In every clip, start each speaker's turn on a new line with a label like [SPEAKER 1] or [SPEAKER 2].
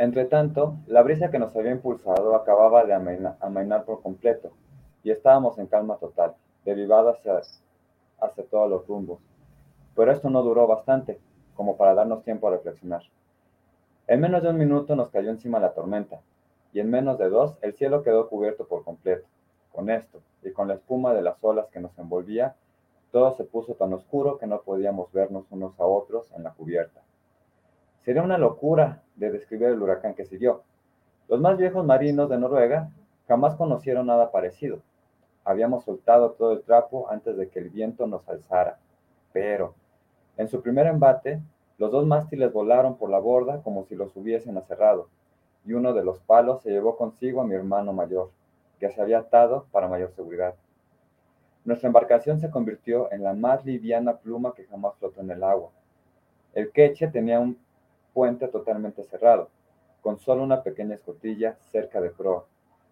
[SPEAKER 1] Entretanto, la brisa que nos había impulsado acababa de amainar por completo, y estábamos en calma total, derivada hacia, hacia todos los rumbos. Pero esto no duró bastante, como para darnos tiempo a reflexionar. En menos de un minuto nos cayó encima la tormenta, y en menos de dos el cielo quedó cubierto por completo. Con esto, y con la espuma de las olas que nos envolvía, todo se puso tan oscuro que no podíamos vernos unos a otros en la cubierta. Sería una locura de describir el huracán que siguió. Los más viejos marinos de Noruega jamás conocieron nada parecido. Habíamos soltado todo el trapo antes de que el viento nos alzara. Pero, en su primer embate, los dos mástiles volaron por la borda como si los hubiesen aserrado, y uno de los palos se llevó consigo a mi hermano mayor, que se había atado para mayor seguridad. Nuestra embarcación se convirtió en la más liviana pluma que jamás flotó en el agua. El queche tenía un puente totalmente cerrado, con solo una pequeña escotilla cerca de proa,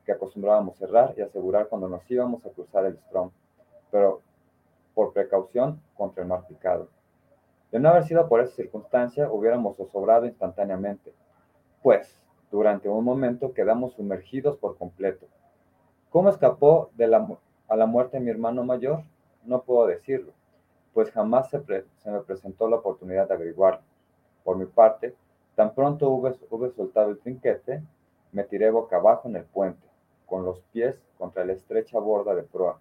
[SPEAKER 1] que acostumbrábamos cerrar y asegurar cuando nos íbamos a cruzar el Strom, pero por precaución contra el mar picado. De no haber sido por esa circunstancia, hubiéramos zozobrado instantáneamente, pues durante un momento quedamos sumergidos por completo. ¿Cómo escapó de la, a la muerte mi hermano mayor? No puedo decirlo, pues jamás se, me presentó la oportunidad de averiguarlo. Por mi parte, tan pronto hube, soltado el trinquete, me tiré boca abajo en el puente, con los pies contra la estrecha borda de proa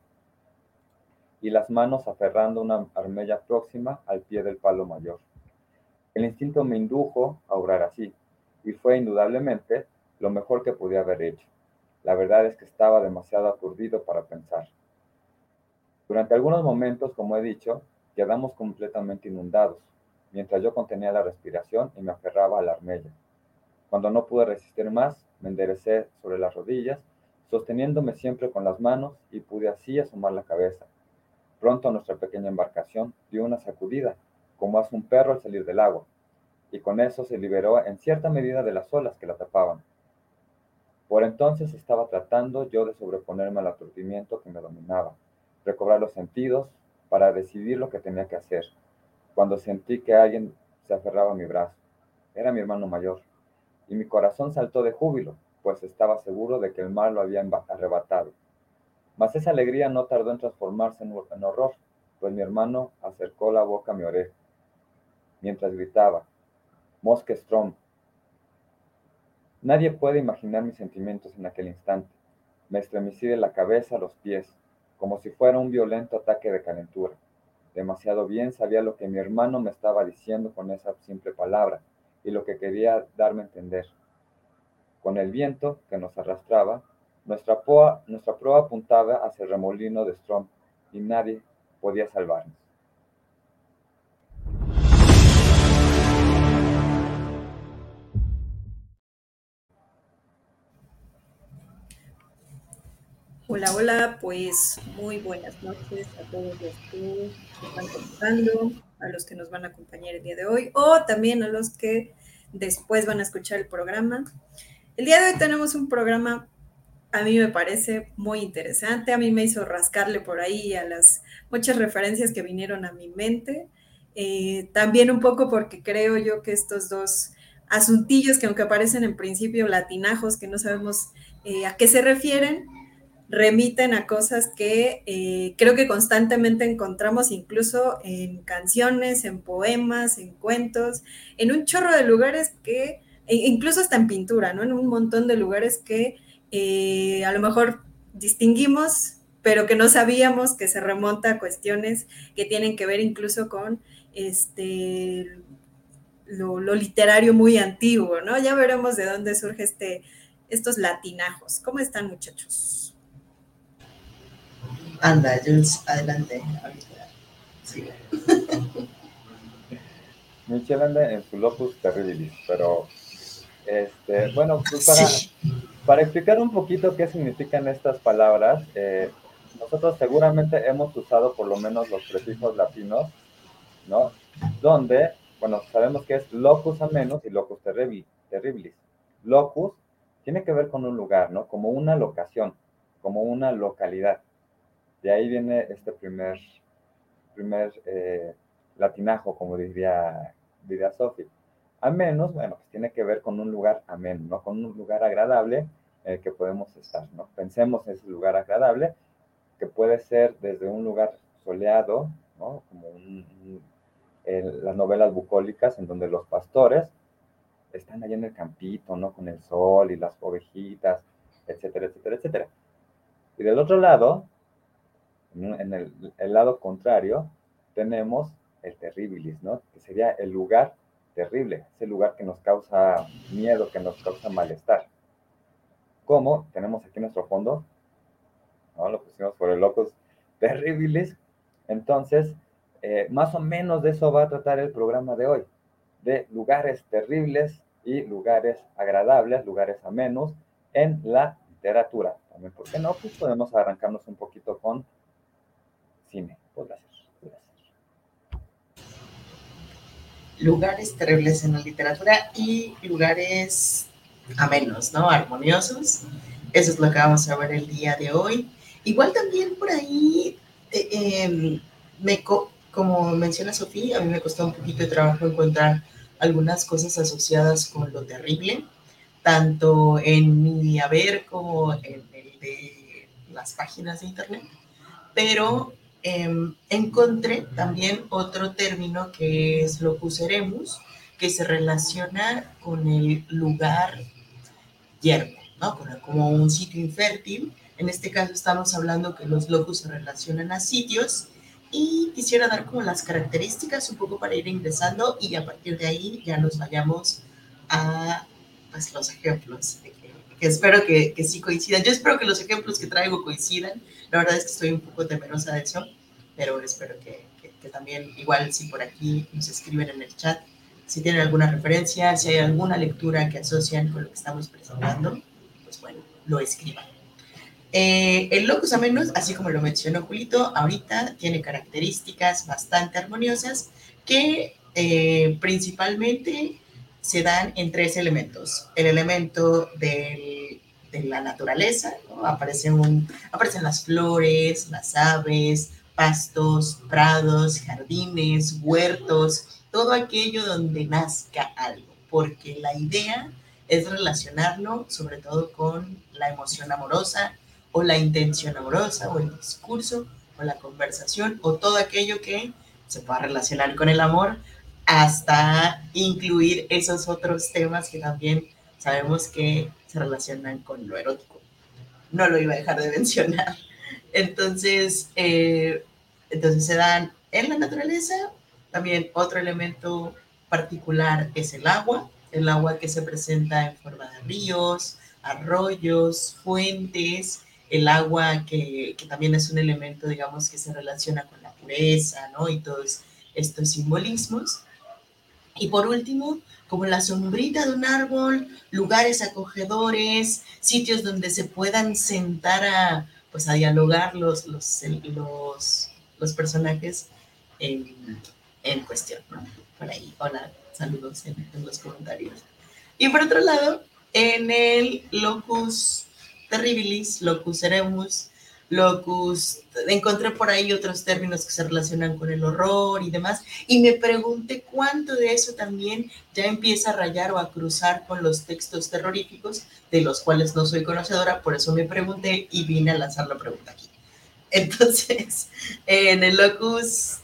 [SPEAKER 1] y las manos aferrando una armella próxima al pie del palo mayor. El instinto me indujo a obrar así, y fue indudablemente lo mejor que podía haber hecho. La verdad es que estaba demasiado aturdido para pensar. Durante algunos momentos, como he dicho, quedamos completamente inundados, mientras yo contenía la respiración y me aferraba a la armella. Cuando no pude resistir más, me enderecé sobre las rodillas, sosteniéndome siempre con las manos y pude así asomar la cabeza. Pronto nuestra pequeña embarcación dio una sacudida, como hace un perro al salir del agua, y con eso se liberó en cierta medida de las olas que la tapaban. Por entonces estaba tratando yo de sobreponerme al aturdimiento que me dominaba, recobrar los sentidos para decidir lo que tenía que hacer, cuando sentí que alguien se aferraba a mi brazo. Era mi hermano mayor, y mi corazón saltó de júbilo, pues estaba seguro de que el mar lo había arrebatado. Mas esa alegría no tardó en transformarse en, horror, pues mi hermano acercó la boca a mi oreja, mientras gritaba, Moskestrom, Nadie puede imaginar mis sentimientos en aquel instante. Me estremecí de la cabeza a los pies, como si fuera un violento ataque de calentura. Demasiado bien sabía lo que mi hermano me estaba diciendo con esa simple palabra y lo que quería darme a entender. Con el viento que nos arrastraba, nuestra, proa, nuestra proa apuntaba hacia el remolino de Strom y nadie podía salvarnos.
[SPEAKER 2] Hola, hola, pues muy buenas noches a todos los que están comentando, a los que nos van a acompañar el día de hoy o también a los que después van a escuchar el programa. El día de hoy tenemos un programa, a mí me parece muy interesante, a mí me hizo rascarle por ahí a las muchas referencias que vinieron a mi mente, eh, también un poco porque creo yo que estos dos asuntillos que aunque aparecen en principio latinajos, que no sabemos eh, a qué se refieren, remiten a cosas que eh, creo que constantemente encontramos incluso en canciones, en poemas, en cuentos, en un chorro de lugares que, e incluso hasta en pintura, ¿no? En un montón de lugares que eh, a lo mejor distinguimos, pero que no sabíamos que se remonta a cuestiones que tienen que ver incluso con este lo, lo literario muy antiguo, ¿no? Ya veremos de dónde surge este, estos latinajos. ¿Cómo están, muchachos?
[SPEAKER 3] Anda, Jules, adelante.
[SPEAKER 1] Michelle anda en su locus terribilis, pero este, bueno, pues para, para explicar un poquito qué significan estas palabras, eh, nosotros seguramente hemos usado por lo menos los prefijos latinos, ¿no? Donde, bueno, sabemos que es locus amenus y locus terribilis. Locus tiene que ver con un lugar, ¿no? Como una locación, como una localidad. De ahí viene este primer, primer eh, latinajo, como diría, diría Sophie. Amenus, bueno, pues tiene que ver con un lugar ameno, ¿no? Con un lugar agradable en que podemos estar, ¿no? Pensemos en ese lugar agradable, que puede ser desde un lugar soleado, ¿no? Como las novelas bucólicas, en donde los pastores están allá en el campito, ¿no? Con el sol y las ovejitas, etcétera, etcétera, etcétera. Y del otro lado, en el, el lado contrario, tenemos el terribilis, ¿no? Que sería el lugar terrible, ese lugar que nos causa miedo, que nos causa malestar. ¿Cómo? Tenemos aquí nuestro fondo, ¿no? Lo pusimos por el locos terribilis. Entonces, eh, más o menos de eso va a tratar el programa de hoy, de lugares terribles y lugares agradables, lugares amenos en la literatura. También, ¿por qué no? Pues podemos arrancarnos un poquito con cine. Podrá ser,
[SPEAKER 3] Lugares terribles en la literatura y lugares amenos, ¿no? Armoniosos. Eso es lo que vamos a ver el día de hoy. Igual también por ahí, eh, em, me, como menciona Sofía, a mí me costó un poquito de trabajo encontrar algunas cosas asociadas con lo terrible, tanto en mi haber como en el de las páginas de internet, pero em, encontré también otro término que es locuseremus, que se relaciona con el lugar yermo, ¿no? Como un sitio infértil. En este caso estamos hablando que los locus se relacionan a sitios y quisiera dar como las características un poco para ir ingresando y a partir de ahí ya nos vayamos a pues, los ejemplos, que, espero que, que, sí coincidan. Yo espero que los ejemplos que traigo coincidan. La verdad es que estoy un poco temerosa de eso, pero espero que, que también, igual si por aquí nos escriben en el chat, si tienen alguna referencia, si hay alguna lectura que asocian con lo que estamos presentando, pues bueno, lo escriban. Eh, el locus amenus, así como lo mencionó Julito, ahorita tiene características bastante armoniosas que eh, principalmente se dan en tres elementos. El elemento de la naturaleza, aparecen, aparecen las flores, las aves, pastos, prados, jardines, huertos, todo aquello donde nazca algo, porque la idea es relacionarlo sobre todo con la emoción amorosa o la intención amorosa o el discurso o la conversación o todo aquello que se pueda relacionar con el amor hasta incluir esos otros temas que también sabemos que se relacionan con lo erótico. No lo iba a dejar de mencionar. Entonces, eh, entonces se dan en la naturaleza también otro elemento particular es el agua, el agua que se presenta en forma de ríos, arroyos, fuentes, el agua que, también es un elemento, digamos, que se relaciona con la pureza, ¿no? Y todos estos simbolismos. Y por último, como la sombrita de un árbol, lugares acogedores, sitios donde se puedan sentar a, pues, a dialogar los, los, los personajes en, en cuestión, ¿no? Por ahí, hola, saludos en, los comentarios. Y por otro lado, en el locus terribilis, locus eremus, locus, encontré por ahí otros términos que se relacionan con el horror y demás, y me pregunté cuánto de eso también ya empieza a rayar o a cruzar con los textos terroríficos, de los cuales no soy conocedora, por eso me pregunté y vine a lanzar la pregunta aquí. Entonces, en el locus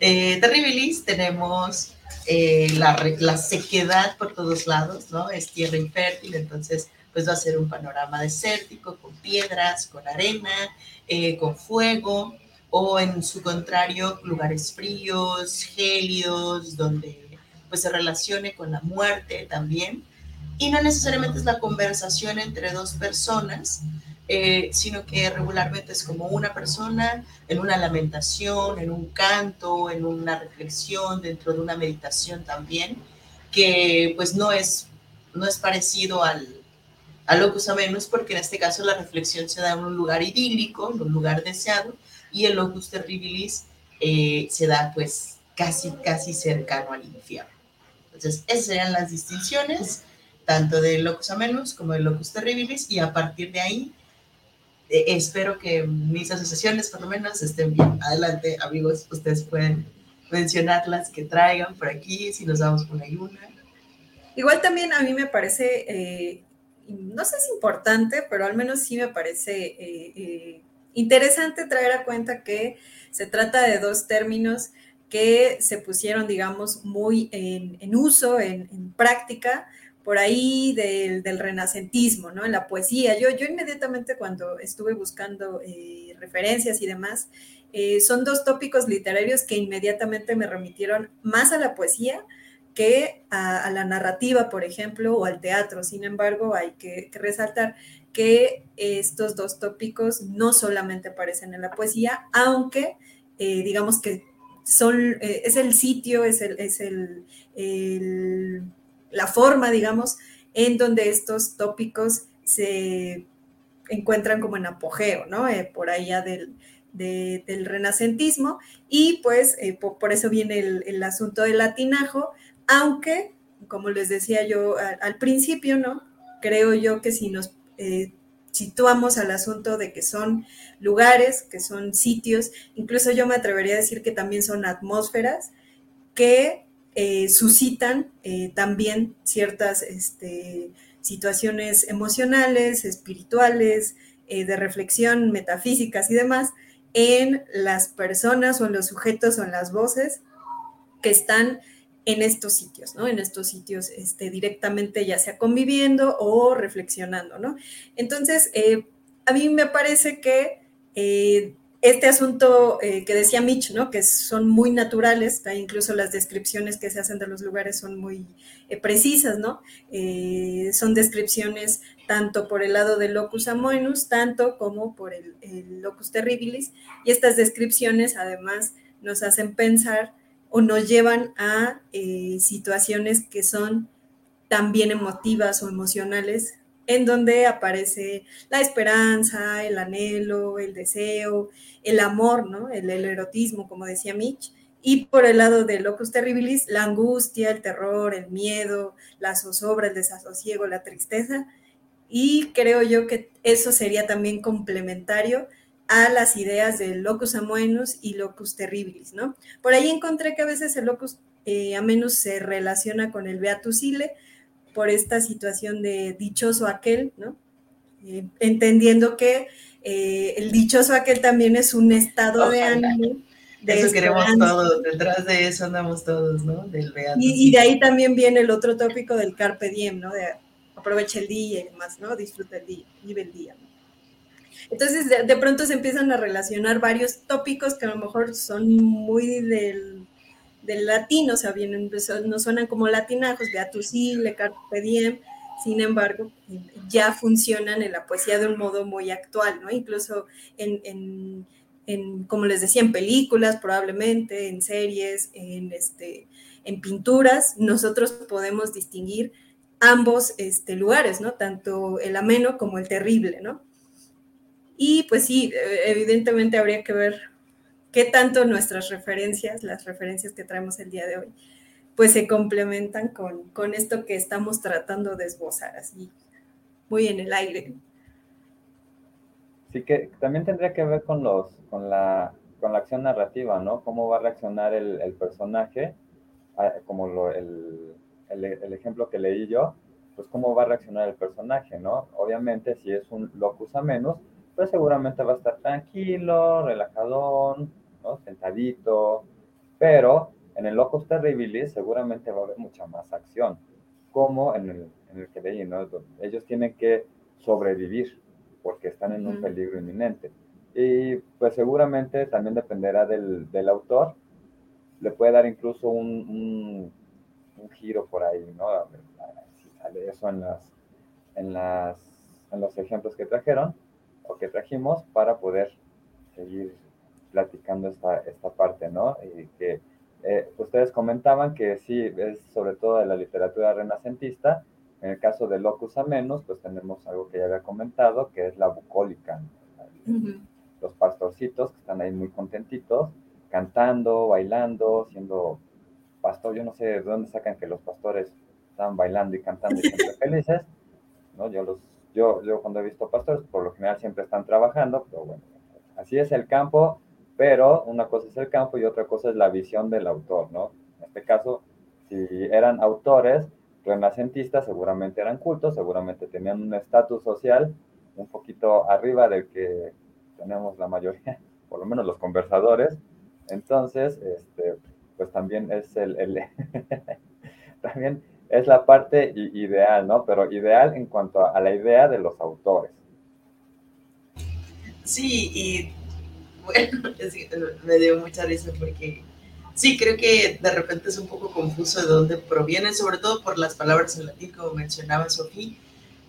[SPEAKER 3] eh, terribilis tenemos eh, la, la, sequedad por todos lados, ¿no? Es tierra infértil, entonces pues va a ser un panorama desértico, con piedras, con arena, eh, con fuego, o en su contrario, lugares fríos, gélidos, donde pues se relacione con la muerte también. Y no necesariamente es la conversación entre dos personas, eh, sino que regularmente es como una persona en una lamentación, en un canto, en una reflexión, dentro de una meditación también, que pues no es, no es parecido al, locus amenus, porque en este caso la reflexión se da en un lugar idílico, en un lugar deseado, y el locus terribilis eh, se da pues casi, casi cercano al infierno. Entonces, esas serían las distinciones, tanto del locus amenus como del locus terribilis, y a partir de ahí eh, espero que mis asociaciones por lo menos estén bien. Adelante, amigos, ustedes pueden mencionar las que traigan por aquí, si nos damos una y una.
[SPEAKER 2] Igual también a mí me parece, eh, no sé si importante, pero al menos sí me parece eh, eh, interesante traer a cuenta que se trata de dos términos que se pusieron, digamos, muy en, uso, en, práctica, por ahí del, renacentismo, ¿no? En la poesía. Yo, yo inmediatamente cuando estuve buscando referencias y demás, son dos tópicos literarios que inmediatamente me remitieron más a la poesía, que a, la narrativa, por ejemplo, o al teatro. Sin embargo, hay que, resaltar que estos dos tópicos no solamente aparecen en la poesía, aunque eh, digamos que son, eh, es el sitio, es, el, es el, la forma, digamos, en donde estos tópicos se encuentran como en apogeo, ¿no? Eh, por allá del, del renacentismo, y pues por, eso viene el, el, asunto del latinajo, aunque, como les decía yo al, principio, ¿no? Creo yo que si nos eh, situamos al asunto de que son lugares, que son sitios, incluso yo me atrevería a decir que también son atmósferas que eh, suscitan eh, también ciertas este, situaciones emocionales, espirituales, de reflexión, metafísicas y demás en las personas o en los sujetos o en las voces que están en estos sitios, ¿no? En estos sitios este, directamente ya sea conviviendo o reflexionando, ¿no? Entonces, eh, a mí me parece que eh, este asunto eh, que decía Mitch, ¿no? Que son muy naturales, incluso las descripciones que se hacen de los lugares son muy precisas, ¿no? son descripciones tanto por el lado del locus amoenus, tanto como por el, el locus terribilis, y estas descripciones además nos hacen pensar o nos llevan a eh, situaciones que son también emotivas o emocionales, en donde aparece la esperanza, el anhelo, el deseo, el amor, ¿no? El, erotismo, como decía Mitch. Y por el lado de locus terribilis, la angustia, el terror, el miedo, la zozobra, el desasosiego, la tristeza. Y creo yo que eso sería también complementario a las ideas del locus amoenus y locus terribilis, ¿no? Por ahí encontré que a veces el locus eh, amoenus se relaciona con el beatus ile por esta situación de dichoso aquel, ¿no? Eh, entendiendo que eh, el dichoso aquel también es un estado de ánimo.
[SPEAKER 3] De eso queremos todos, detrás de eso andamos todos, ¿no? Del beatus
[SPEAKER 2] y, y, de ahí también viene el otro tópico del carpe diem, ¿no? De aprovecha el día y demás, ¿no? Disfruta el día, vive el día, ¿no? Entonces, de, pronto se empiezan a relacionar varios tópicos que a lo mejor son muy del, del latín, o sea, vienen, no suenan como latinajos, beatus le carpe diem, sin embargo, ya funcionan en la poesía de un modo muy actual, ¿no? Incluso en, en, como les decía, en películas probablemente, en series, en, este, en pinturas, nosotros podemos distinguir ambos este, lugares, ¿no? Tanto el ameno como el terrible, ¿no? Y pues sí, evidentemente habría que ver qué tanto nuestras referencias, las referencias que traemos el día de hoy, pues se complementan con, con esto que estamos tratando de esbozar así, muy en el aire.
[SPEAKER 1] Sí, que también tendría que ver con, los, con, la, con la acción narrativa, ¿no? Cómo va a reaccionar el, personaje, como el, el, el, ejemplo que leí yo, pues cómo va a reaccionar el personaje, ¿no? Obviamente, si es un locus a menos, pues seguramente va a estar tranquilo, relajadón, ¿no? sentadito, pero en el Locus Terribilis seguramente va a haber mucha más acción, como en el, en el que leí, ¿no? Ellos tienen que sobrevivir porque están en un peligro inminente. Y pues seguramente también dependerá del, del autor, le puede dar incluso un, un, un giro por ahí, ¿no? A ver, si sale eso en, las, en, las, en los ejemplos que trajeron o que trajimos para poder seguir platicando esta, esta parte, ¿no? Y que eh, ustedes comentaban que sí, es sobre todo de la literatura renacentista. En el caso de Locus Amenus, pues tenemos algo que ya había comentado, que es la bucólica. Los pastorcitos que están ahí muy contentitos, cantando, bailando, siendo pastor. Yo no sé de dónde sacan que los pastores están bailando y cantando y siempre felices, ¿no? Yo los yo, yo cuando he visto pastores, por lo general siempre están trabajando, pero bueno, así es el campo, pero una cosa es el campo y otra cosa es la visión del autor, ¿no? En este caso, si eran autores, renacentistas seguramente eran cultos, seguramente tenían un estatus social un poquito arriba del que tenemos la mayoría, por lo menos los conversadores. Entonces, este, pues también es el, el también es la parte ideal, ¿no? Pero ideal en cuanto a, la idea de los autores.
[SPEAKER 3] Sí, y bueno, me dio mucha risa porque sí, creo que de repente es un poco confuso de dónde provienen, sobre todo por las palabras en latín, como mencionaba Sofía.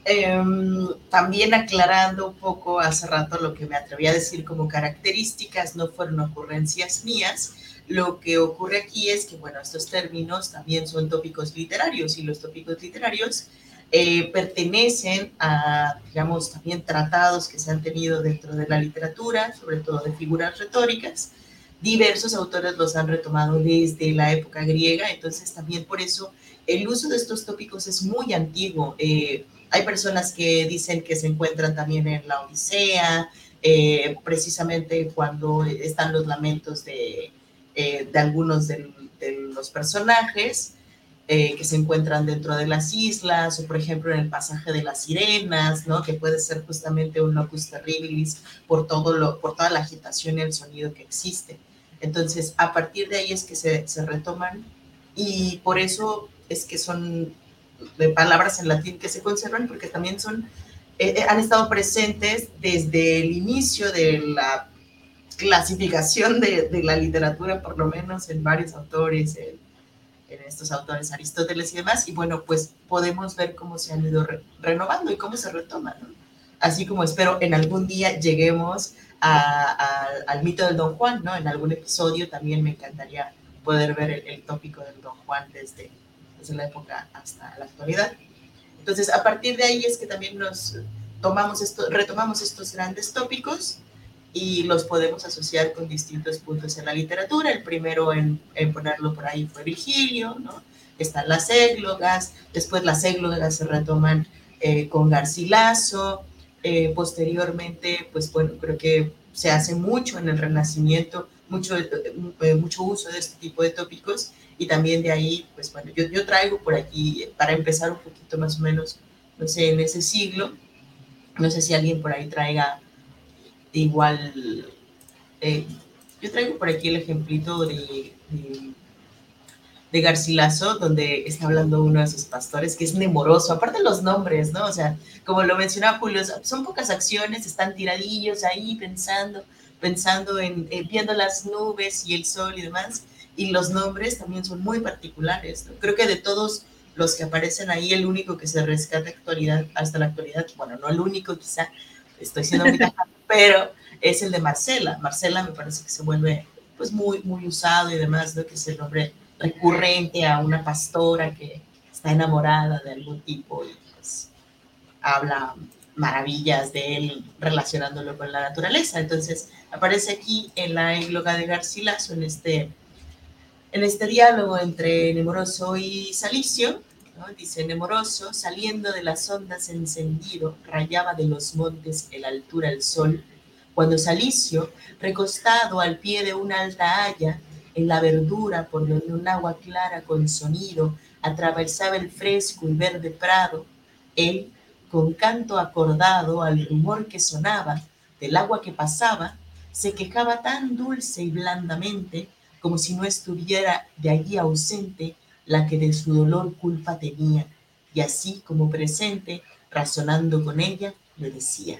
[SPEAKER 3] Em, también aclarando un poco hace rato lo que me atreví a decir como características, no fueron ocurrencias mías, lo que ocurre aquí es que, bueno, estos términos también son tópicos literarios y los tópicos literarios eh, pertenecen a, digamos, también tratados que se han tenido dentro de la literatura, sobre todo de figuras retóricas. Diversos autores los han retomado desde la época griega, entonces también por eso el uso de estos tópicos es muy antiguo. Eh, hay personas que dicen que se encuentran también en la Odisea, eh, precisamente cuando están los lamentos de, de algunos de, los personajes eh, que se encuentran dentro de las islas, o por ejemplo en el pasaje de las sirenas, ¿no? que puede ser justamente un locus terribilis por, todo lo, por toda la agitación y el sonido que existe. Entonces, a partir de ahí es que se, se retoman y por eso es que son de palabras en latín que se conservan, porque también son, eh, han estado presentes desde el inicio de la clasificación de, de, la literatura, por lo menos en varios autores, en, estos autores Aristóteles y demás, y bueno, pues podemos ver cómo se han ido renovando y cómo se retoman, ¿no? Así como espero en algún día lleguemos a, al mito del Don Juan, ¿no? En algún episodio también me encantaría poder ver el, el tópico del Don Juan desde, desde la época hasta la actualidad. Entonces, a partir de ahí es que también nos tomamos esto, retomamos estos grandes tópicos y los podemos asociar con distintos puntos en la literatura. El primero en, ponerlo por ahí fue Virgilio, ¿no? Están las églogas, después las églogas se retoman eh, con Garcilaso, eh, posteriormente, pues bueno, creo que se hace mucho en el Renacimiento, mucho, eh, mucho uso de este tipo de tópicos y también de ahí, pues bueno, yo, yo traigo por aquí, para empezar un poquito más o menos, no sé, en ese siglo, no sé si alguien por ahí traiga igual, eh, yo traigo por aquí el ejemplito de, de, Garcilaso, donde está hablando uno de sus pastores, que es nemoroso, aparte los nombres, ¿no? O sea, como lo mencionaba Julio, son pocas acciones, están tiradillos ahí pensando, pensando en, eh, viendo las nubes y el sol y demás, y los nombres también son muy particulares, Creo que de todos los que aparecen ahí, el único que se rescata actualidad, hasta la actualidad, bueno, no el único quizá, estoy siendo muy pero es el de Marcela. Marcela me parece que se vuelve pues muy, muy usado y demás, ¿no? que es el nombre recurrente a una pastora que está enamorada de algún tipo y pues habla maravillas de él relacionándolo con la naturaleza. Entonces aparece aquí en la égloga de Garcilaso, en este, en este diálogo entre Nemoroso y Salicio, dice Nemoroso, saliendo de las ondas encendido, rayaba de los montes el altura el sol, cuando Salicio, recostado al pie de una alta haya, en la verdura por donde un agua clara con sonido atravesaba el fresco y verde prado, él, con canto acordado al rumor que sonaba del agua que pasaba, se quejaba tan dulce y blandamente como si no estuviera de allí ausente la que de su dolor culpa tenía, y así como presente, razonando con ella, le decía.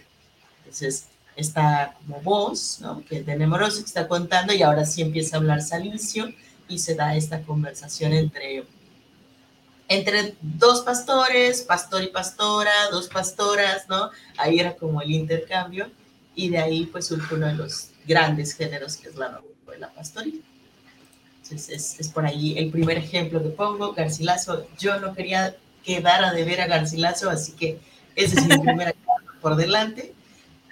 [SPEAKER 3] Entonces, está como voz, ¿no? que es de Nemoroso, que está contando, y ahora sí empieza a hablar Salicio, y se da esta conversación entre, entre dos pastores, pastor y pastora, dos pastoras, ¿no? Ahí era como el intercambio, y de ahí pues surge uno de los grandes géneros que es la novela pastoril. Entonces, es, por ahí el primer ejemplo que pongo. Garcilaso, yo no quería quedar a deber a Garcilaso, así que ese es mi primer por delante.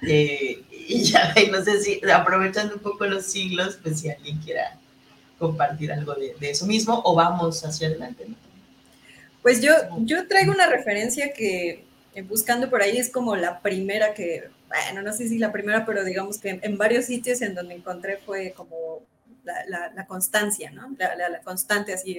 [SPEAKER 3] Eh, y ya, no sé si aprovechando un poco los siglos, pues si alguien quiera compartir algo de, eso mismo o vamos hacia adelante.
[SPEAKER 2] Pues yo, yo traigo una referencia que eh, buscando por ahí es como la primera que, bueno, no sé si la primera, pero digamos que en varios sitios en donde encontré fue como la, constancia, ¿no? La, constante, así,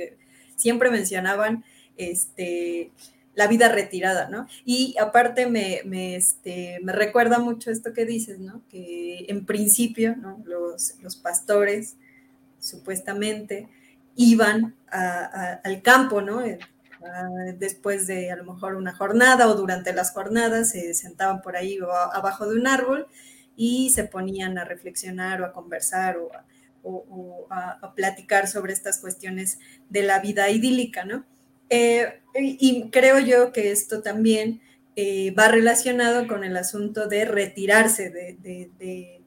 [SPEAKER 2] siempre mencionaban este, la vida retirada, ¿no? Y aparte me, este, recuerda mucho esto que dices, ¿no? Que en principio, ¿no? Los, pastores, supuestamente, iban al campo, ¿no? Eh, después de a lo mejor una jornada o durante las jornadas se sentaban por ahí abajo de un árbol y se ponían a reflexionar o a conversar o a, platicar sobre estas cuestiones de la vida idílica, ¿no? Eh, y creo yo que esto también eh, va relacionado con el asunto de retirarse de,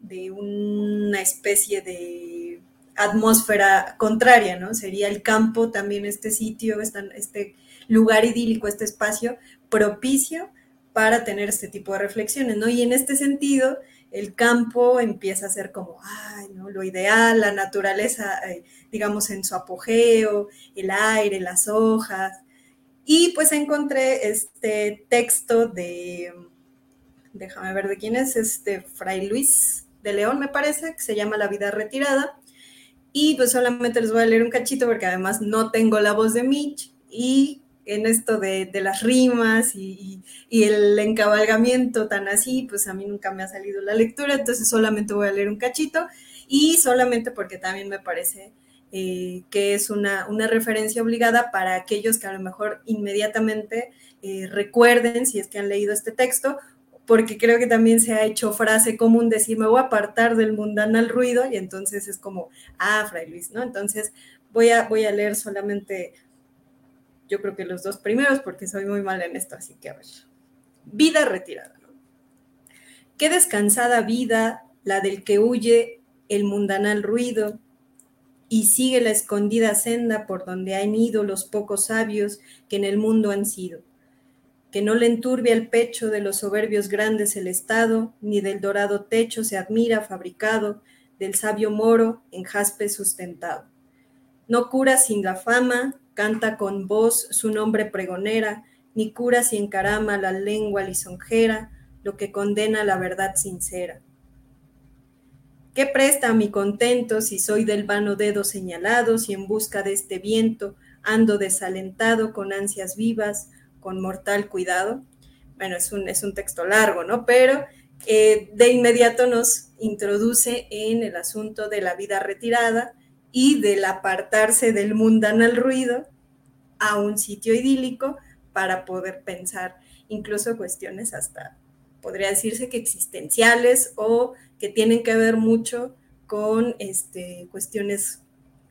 [SPEAKER 2] de una especie de atmósfera contraria, ¿no? Sería el campo también este sitio, este lugar idílico, este espacio propicio para tener este tipo de reflexiones, ¿no? Y en este sentido, el campo empieza a ser como, ay, ¿no? Lo ideal, la naturaleza, eh, digamos, en su apogeo, el aire, las hojas. Y pues encontré este texto de, déjame ver de quién es, este Fray Luis de León, me parece, que se llama La vida retirada. Y pues solamente les voy a leer un cachito porque además no tengo la voz de Mitch y en esto de, las rimas y, el encabalgamiento tan así, pues a mí nunca me ha salido la lectura, entonces solamente voy a leer un cachito y solamente porque también me parece eh, que es una, referencia obligada para aquellos que a lo mejor inmediatamente eh, recuerden si es que han leído este texto porque creo que también se ha hecho frase común decir, me voy a apartar del mundanal ruido, y entonces es como, ah, Fray Luis, ¿no? Entonces voy a, voy a leer solamente, yo creo que los dos primeros, porque soy muy mal en esto, así que a ver. Vida retirada, ¿no? Qué descansada vida la del que huye el mundanal ruido y sigue la escondida senda por donde han ido los pocos sabios que en el mundo han sido que no le enturbia el pecho de los soberbios grandes el Estado, ni del dorado techo se admira fabricado, del sabio moro en jaspe sustentado. No cura sin la fama, canta con voz su nombre pregonera, ni cura si encarama la lengua lisonjera, lo que condena la verdad sincera. ¿Qué presta a mi contento si soy del vano dedo señalado, si en busca de este viento ando desalentado con ansias vivas, con mortal cuidado. Bueno, es un, es un texto largo, ¿no? Pero eh, de inmediato nos introduce en el asunto de la vida retirada y del apartarse del mundanal ruido a un sitio idílico para poder pensar incluso cuestiones hasta, podría decirse que existenciales o que tienen que ver mucho con este, cuestiones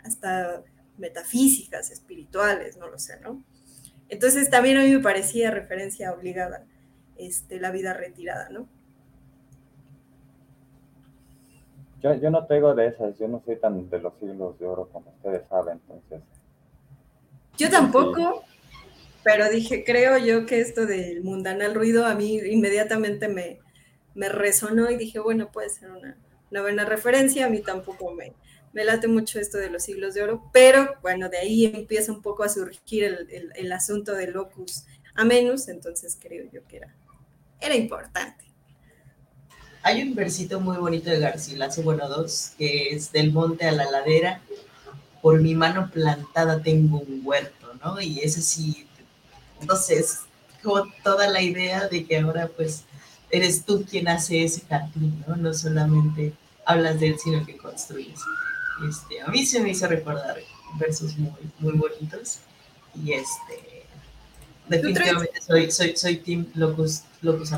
[SPEAKER 2] hasta metafísicas, espirituales, no lo sé, ¿no? Entonces también a mí me parecía referencia obligada este, la vida retirada, ¿no?
[SPEAKER 1] Yo, yo no tengo de esas, yo no soy tan de los siglos de oro como ustedes saben, entonces.
[SPEAKER 2] Yo tampoco, pero dije, creo yo que esto del mundanal ruido a mí inmediatamente me, me resonó y dije, bueno, puede ser una, una buena referencia, a mí tampoco me, me late mucho esto de los siglos de oro, pero bueno, de ahí empieza un poco a surgir el, asunto del locus amenus, entonces creo yo que era, era importante.
[SPEAKER 3] Hay un versito muy bonito de Garcilaso Bueno dos, que es del monte a la ladera, por mi mano plantada tengo un huerto, ¿no? Y ese sí, entonces, como toda la idea de que ahora pues eres tú quien hace ese jardín, ¿no? No solamente hablas de él, sino que construyes. Este, a mí se me hizo recordar versos muy, muy bonitos. Y este, definitivamente soy, soy, soy Team Locus, Locus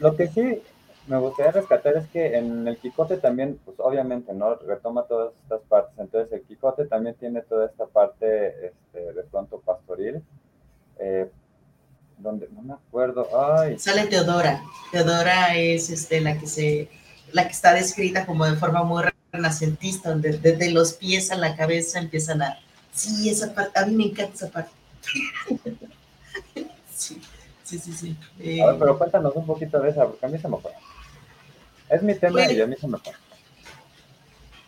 [SPEAKER 1] lo, que sí me gustaría rescatar es que en el Quijote también, pues obviamente, ¿no? Retoma todas estas partes. Entonces el Quijote también tiene toda esta parte este, de pronto pastoril. Eh, donde no me acuerdo. Ay.
[SPEAKER 3] Sale Teodora. Teodora es este, la que se la que está descrita como de forma muy renacentista, donde desde los pies a la cabeza empiezan a... Sí, esa parte, a mí me encanta esa parte. sí, sí, sí. sí.
[SPEAKER 1] a ver, pero cuéntanos un poquito de esa, porque a mí se me fue. Es mi tema y a mí se me fue.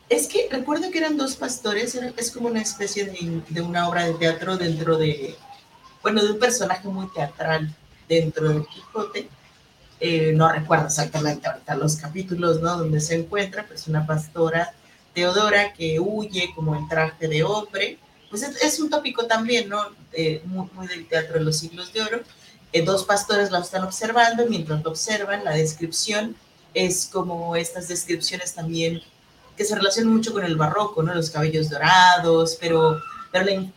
[SPEAKER 3] Es que recuerdo que eran dos pastores, es como una especie de, de, una obra de teatro dentro de, bueno, de un personaje muy teatral dentro del Quijote, eh, no recuerdo exactamente ahorita los capítulos, ¿no? Donde se encuentra, pues, una pastora Teodora que huye como en traje de hombre, pues es, un tópico también, ¿no? muy, muy, del teatro de los siglos de oro. Eh, dos pastores lo están observando y mientras lo observan, la descripción es como estas descripciones también que se relacionan mucho con el barroco, ¿no? Los cabellos dorados, pero, pero el,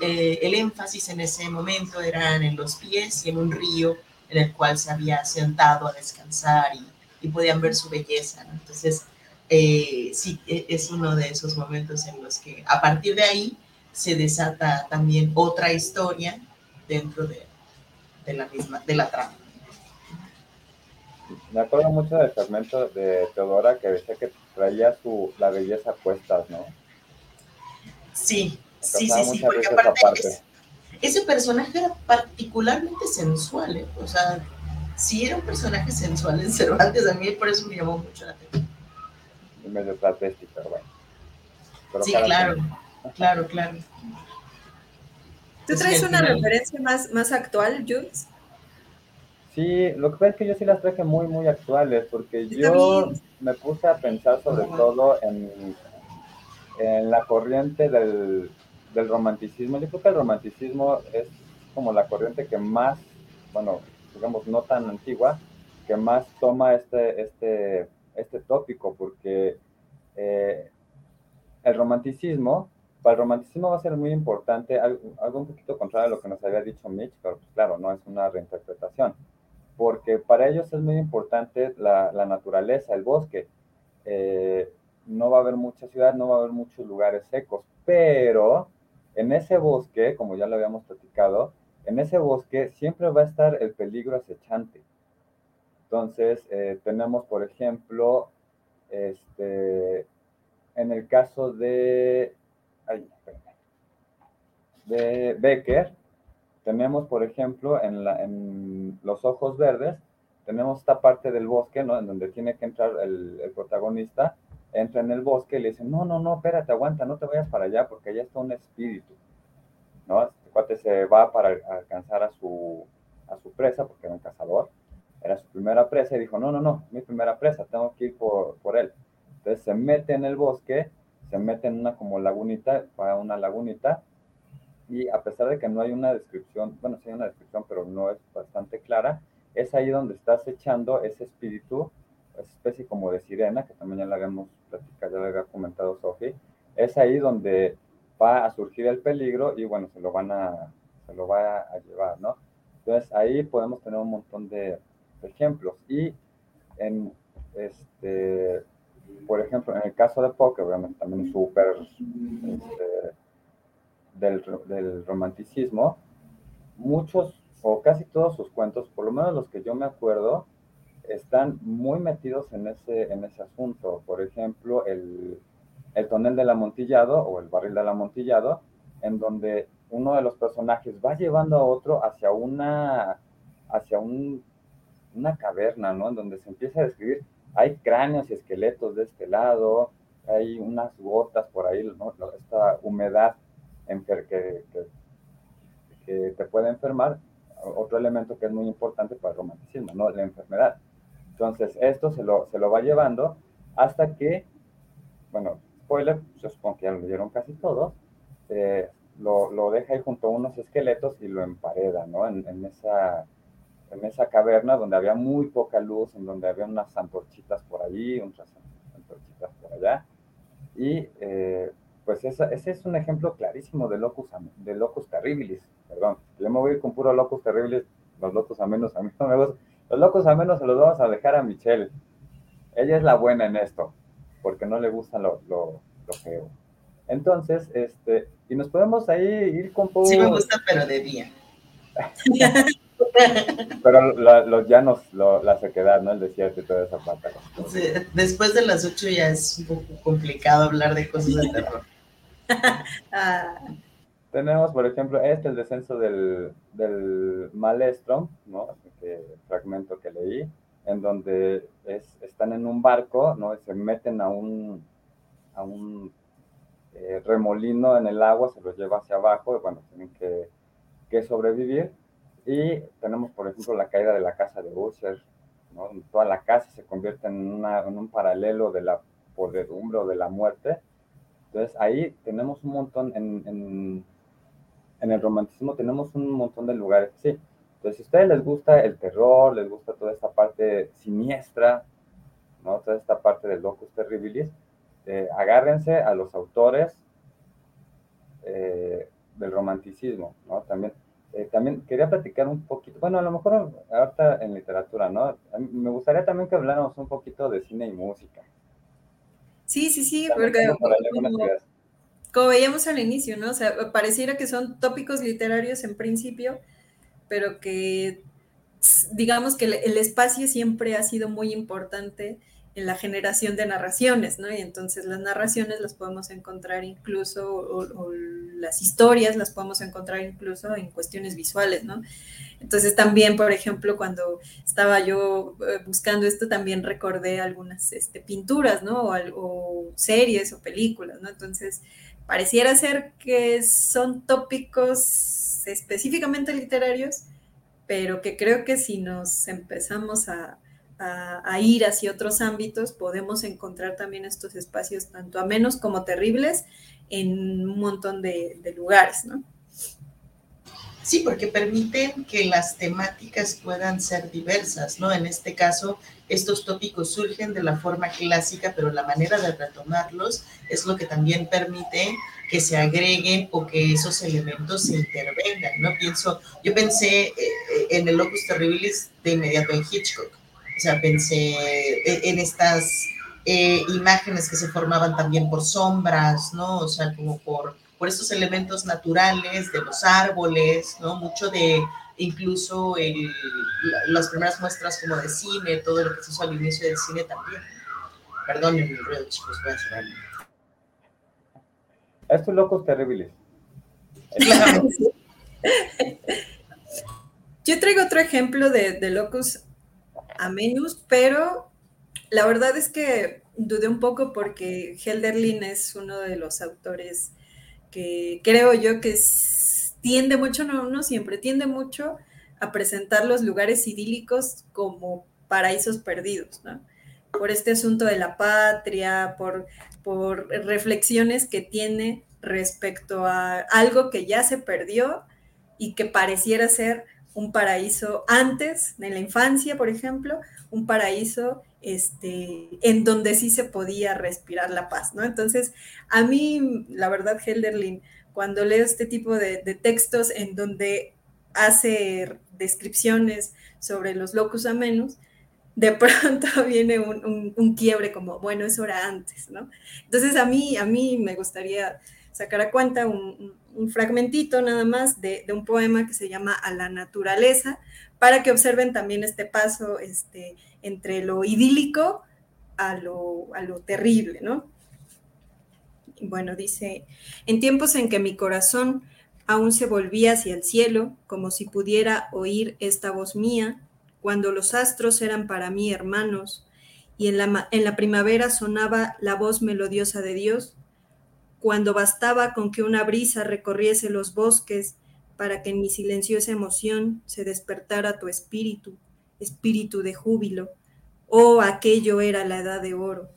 [SPEAKER 3] el, énfasis en ese momento eran en los pies y en un río en el cual se había sentado a descansar y, y podían ver su belleza, ¿no? Entonces, eh, sí, e, es uno de esos momentos en los que a partir de ahí se desata también otra historia dentro de, de la misma, de la trama.
[SPEAKER 1] Me acuerdo mucho del fragmento de Teodora que decía que traía su, la belleza puestas, ¿no?
[SPEAKER 3] Sí, sí, sí, sí, porque aparte ese personaje era particularmente sensual, ¿eh? o sea, sí era un personaje sensual en Cervantes, a mí por eso me llamó mucho la atención.
[SPEAKER 1] Medio travesti, pero bueno.
[SPEAKER 3] sí, claro, claro, claro.
[SPEAKER 2] ¿Tú traes una referencia más, más actual, Jules?
[SPEAKER 1] Sí, lo que pasa es que yo sí las traje muy, muy actuales, porque yo me puse a pensar sobre todo en, en la corriente del, del, romanticismo. Yo creo que el romanticismo es como la corriente que más, bueno, digamos, no tan antigua, que más toma este, este, este tópico, porque eh, el romanticismo para el romanticismo va a ser muy importante, algo, un poquito contrario a lo que nos había dicho Mitch, pero pues, claro, no es una reinterpretación, porque para ellos es muy importante la, naturaleza, el bosque. Eh, no va a haber mucha ciudad, no va a haber muchos lugares secos, pero en ese bosque, como ya lo habíamos platicado, en ese bosque siempre va a estar el peligro acechante. Entonces, eh, tenemos, por ejemplo, este, en el caso de de Becker, tenemos, por ejemplo, en, la, en, los ojos verdes, tenemos esta parte del bosque, ¿no? En donde tiene que entrar el, el, protagonista, entra en el bosque y le dice, no, no, no, espérate, aguanta, no te vayas para allá porque allá está un espíritu, ¿no? Este cuate se va para alcanzar a su, a su presa, porque era un cazador, era su primera presa y dijo, no, no, no, mi primera presa, tengo que ir por, por él. Entonces se mete en el bosque se mete en una como lagunita, para una lagunita, y a pesar de que no hay una descripción, bueno, sí hay una descripción, pero no es bastante clara, es ahí donde estás echando ese espíritu, esa especie como de sirena, que también ya la habíamos platicado, ya lo había comentado Sofi, es ahí donde va a surgir el peligro y bueno, se lo van a, se lo va a llevar, ¿no? Entonces ahí podemos tener un montón de ejemplos y en este por ejemplo, en el caso de Poe, obviamente también es súper este, del, romanticismo, muchos o casi todos sus cuentos, por lo menos los que yo me acuerdo, están muy metidos en ese, en ese asunto. Por ejemplo, el, el tonel del amontillado o el barril del amontillado, en donde uno de los personajes va llevando a otro hacia una, hacia un, una caverna, ¿no? En donde se empieza a describir hay cráneos y esqueletos de este lado, hay unas gotas por ahí, esta humedad que, que, te puede enfermar. Otro elemento que es muy importante para el romanticismo, ¿no? la enfermedad. Entonces, esto se lo, se lo va llevando hasta que, bueno, spoiler, yo supongo que ya lo leyeron casi todos, eh, lo, lo, deja ahí junto a unos esqueletos y lo empareda, ¿no? En, en esa en esa caverna donde había muy poca luz, en donde había unas antorchitas por allí, otras antorchitas por allá. Y eh, pues ese es un ejemplo clarísimo de locus, de locus terribilis, perdón. Yo me voy con puro locus terribilis, los locus a menos, a mí no me gustan. Los locos a menos se los vamos a dejar a Michelle. Ella es la buena en esto, porque no le gusta lo, lo, lo feo. Entonces, este, y nos podemos ahí ir con
[SPEAKER 3] poco... Sí me gusta, pero de día.
[SPEAKER 1] Pero los llanos, la sequedad, ¿no? El desierto y toda esa parte.
[SPEAKER 3] después de las ocho ya es un poco complicado hablar de cosas de terror.
[SPEAKER 1] Ah. Tenemos, por ejemplo, este, el descenso del, del Malestro, ¿no? Este fragmento que leí, en donde es, están en un barco, ¿no? Se meten a un, a un eh, remolino en el agua, se los lleva hacia abajo, y bueno, tienen que, que sobrevivir y tenemos, por ejemplo, la caída de la casa de Usher, ¿no? Toda la casa se convierte en, una, en un paralelo de la podredumbre o de la muerte, Entonces ahí tenemos un montón, en, el romanticismo tenemos un montón de lugares, sí. Entonces si a ustedes les gusta el terror, les gusta toda esta parte siniestra, ¿no? Toda esta parte del locus terribilis, eh, agárrense a los autores eh, del romanticismo. También, eh, también quería platicar un poquito, bueno, a lo mejor ahorita en literatura, ¿no? Me gustaría también que habláramos un poquito de cine y música.
[SPEAKER 2] Sí, sí, sí, porque como, veíamos al inicio, ¿no? O sea, pareciera que son tópicos literarios en principio, pero que digamos que el espacio siempre ha sido muy importante en la generación de narraciones, ¿no? Y entonces las narraciones las podemos encontrar incluso, o, las historias las podemos encontrar incluso en cuestiones visuales, ¿no? Entonces también, por ejemplo, cuando estaba yo eh, buscando esto, también recordé algunas este, pinturas, ¿no? O, o, series o películas, ¿no? Entonces, pareciera ser que son tópicos específicamente literarios, pero que creo que si nos empezamos a a, ir hacia otros ámbitos, podemos encontrar también estos espacios tanto a menos como terribles en un montón de, lugares, ¿no?
[SPEAKER 3] Sí, porque permiten que las temáticas puedan ser diversas, ¿no? En este caso, estos tópicos surgen de la forma clásica, pero la manera de retomarlos es lo que también permite que se agreguen o que esos elementos se intervengan, ¿no? Pienso, yo pensé eh, eh, en el Locus Terribilis de inmediato en Hitchcock, o sea, pensé en estas eh, imágenes que se formaban también por sombras, ¿no? O sea, como por, por estos elementos naturales de los árboles, ¿no? Mucho de incluso el, las primeras muestras como de cine, todo lo que se hizo al inicio del cine también. Perdón el ruido, chicos, voy a cerrar.
[SPEAKER 1] Estos locos terribles.
[SPEAKER 2] Yo traigo otro ejemplo de, de locos a menos, pero la verdad es que dudé un poco porque Helderlin es uno de los autores que creo yo que tiende mucho, no, no siempre, tiende mucho a presentar los lugares idílicos como paraísos perdidos, ¿no? Por este asunto de la patria, por, por reflexiones que tiene respecto a algo que ya se perdió y que pareciera ser un paraíso antes, en la infancia, por ejemplo, un paraíso este, en donde sí se podía respirar la paz, ¿no? Entonces, a mí, la verdad, Helderlin, cuando leo este tipo de, textos en donde hace descripciones sobre los locus amenus, de pronto viene un, quiebre como, bueno, eso era antes, ¿no? Entonces, a mí, a mí me gustaría sacar a cuenta un, fragmentito nada más de, un poema que se llama A la naturaleza, para que observen también este paso este, entre lo idílico a lo, a lo terrible, ¿no? Bueno, dice, en tiempos en que mi corazón aún se volvía hacia el cielo, como si pudiera oír esta voz mía, cuando los astros eran para mí hermanos, y en la, en la primavera sonaba la voz melodiosa de Dios, cuando bastaba con que una brisa recorriese los bosques para que en mi silenciosa emoción se despertara tu espíritu, espíritu de júbilo. Oh, aquello era la edad de oro.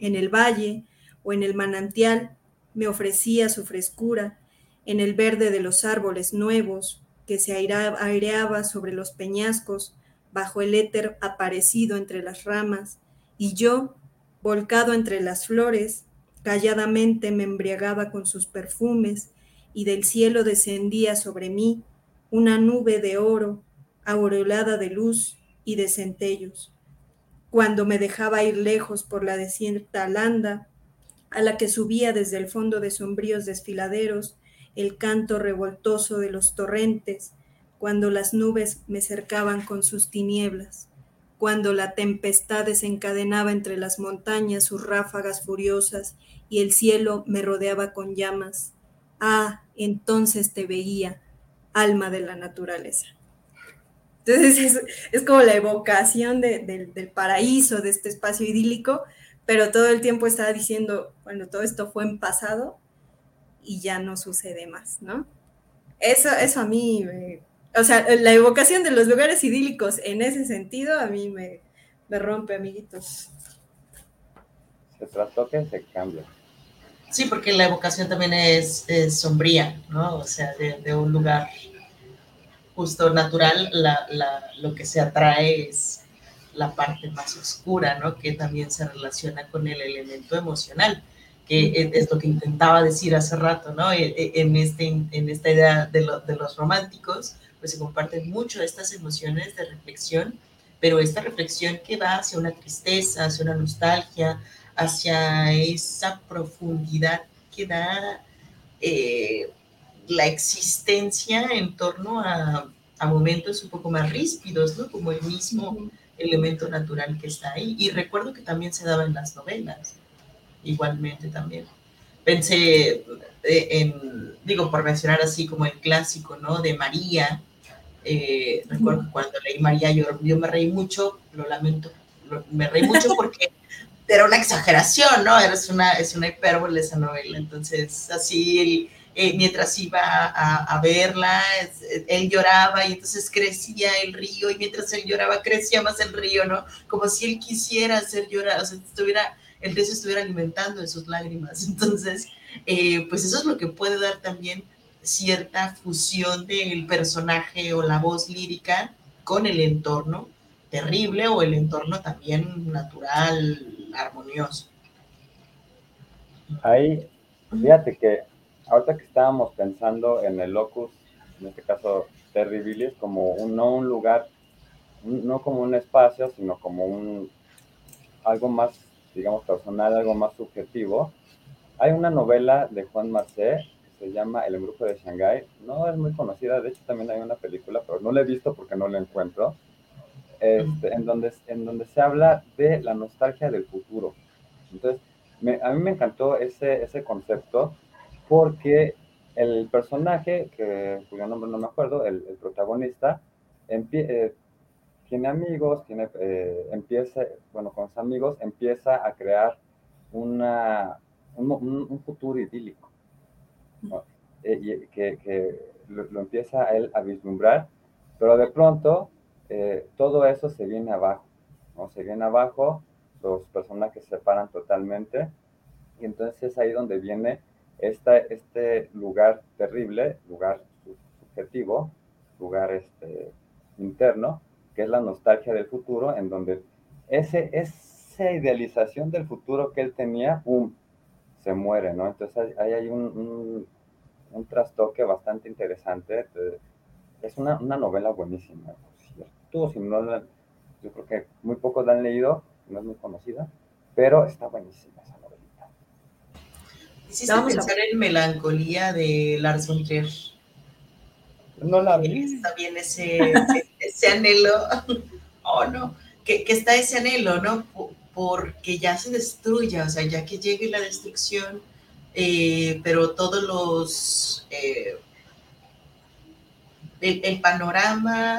[SPEAKER 2] En el valle o en el manantial me ofrecía su frescura, en el verde de los árboles nuevos que se aireaba sobre los peñascos, bajo el éter aparecido entre las ramas, y yo, volcado entre las flores, Calladamente me embriagaba con sus perfumes y del cielo descendía sobre mí una nube de oro, aureolada de luz y de centellos. Cuando me dejaba ir lejos por la desierta landa, a la que subía desde el fondo de sombríos desfiladeros el canto revoltoso de los torrentes, cuando las nubes me cercaban con sus tinieblas, cuando la tempestad desencadenaba entre las montañas sus ráfagas furiosas y el cielo me rodeaba con llamas. Ah, entonces te veía, alma de la naturaleza. Entonces es, como la evocación del paraíso, de este espacio idílico, pero todo el tiempo estaba diciendo, bueno, todo esto fue en pasado y ya no sucede más, ¿no? Eso, eso a mí, o sea, la evocación de los lugares idílicos en ese sentido a mí me, me rompe, amiguitos.
[SPEAKER 1] Se trastoquen, se cambia.
[SPEAKER 3] Sí, porque la evocación también es, sombría, ¿no? O sea, de, un lugar justo natural, la, lo que se atrae es la parte más oscura, ¿no? Que también se relaciona con el elemento emocional, que es lo que intentaba decir hace rato, ¿no? E, e, en, este, en esta idea de, de los románticos, pues se comparten mucho estas emociones de reflexión, pero esta reflexión que va hacia una tristeza, hacia una nostalgia, hacia esa profundidad que da eh, la existencia en torno a, momentos un poco más ríspidos, ¿no? Como el mismo elemento natural que está ahí. Y recuerdo que también se daba en las novelas, igualmente también. Pensé eh, en, digo, por mencionar así como el clásico, ¿no? De María. Eh, recuerdo que cuando leí María yo, yo me reí mucho, lo lamento, me reí mucho porque era una exageración, ¿no? Era una, es una hipérbole esa novela. Entonces, así, eh, mientras iba a, verla, él lloraba y entonces crecía el río y mientras él lloraba crecía más el río, ¿no? Como si él quisiera hacer llorar, o sea, estuviera, el río se estuviera alimentando de sus lágrimas. Entonces, eh, pues eso es lo que puede dar también cierta fusión del personaje o la voz lírica con el entorno terrible o el entorno también natural, armonioso.
[SPEAKER 1] Ahí, fíjate que ahorita que estábamos pensando en el locus, en este caso Terribilis, como un, no un lugar, no como un espacio, sino como un algo más, digamos, personal, algo más subjetivo. Hay una novela de Juan Marcé que se llama El embrujo de Shanghái. No es muy conocida, de hecho también hay una película, pero no la he visto porque no la encuentro este, en, donde, en donde se habla de la nostalgia del futuro. Entonces, a mí me encantó ese, ese concepto porque el personaje, que, cuyo nombre no me acuerdo, el, protagonista, eh, tiene amigos, tiene, eh, empieza, bueno, con sus amigos empieza a crear una, un, futuro idílico, eh, y que, que lo, lo, empieza a él a vislumbrar, pero de pronto eh, todo eso se viene abajo, ¿no? Se viene abajo, los personajes se separan totalmente y entonces es ahí donde viene este lugar terrible, lugar subjetivo, lugar este, interno, que es la nostalgia del futuro, en donde ese, esa idealización del futuro que él tenía, ¡pum!, se muere, ¿no? Entonces ahí hay un, un, trastoque bastante interesante. Es una, una novela buenísima si no yo creo que muy pocos la han leído, no es muy conocida, pero está buenísima esa novelita.
[SPEAKER 3] Hiciste Vamos pensar a... en Melancolía de Lars von Trier.
[SPEAKER 1] No la vi.
[SPEAKER 3] Está bien ese, ese, anhelo, oh no, que, que, está ese anhelo, ¿no? Porque ya se destruya, o sea, ya que llegue la destrucción, eh, pero todos los... Eh, el, el, panorama,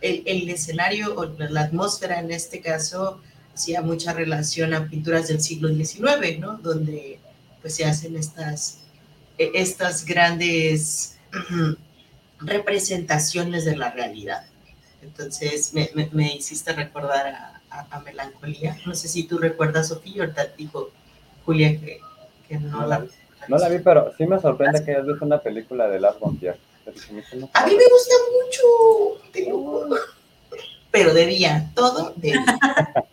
[SPEAKER 3] el, escenario o la atmósfera en este caso hacía mucha relación a pinturas del siglo XIX, ¿no? Donde pues se hacen estas, e, estas grandes representaciones de la realidad. Entonces me, me, hiciste recordar a, Melancolía. No sé si tú recuerdas, Sofía, ahorita dijo Julia que, que no, la vi.
[SPEAKER 1] No la vi, pero sí me sorprende que hayas visto una película de Lars von
[SPEAKER 3] a mí me gusta mucho, Pero debía, todo debía.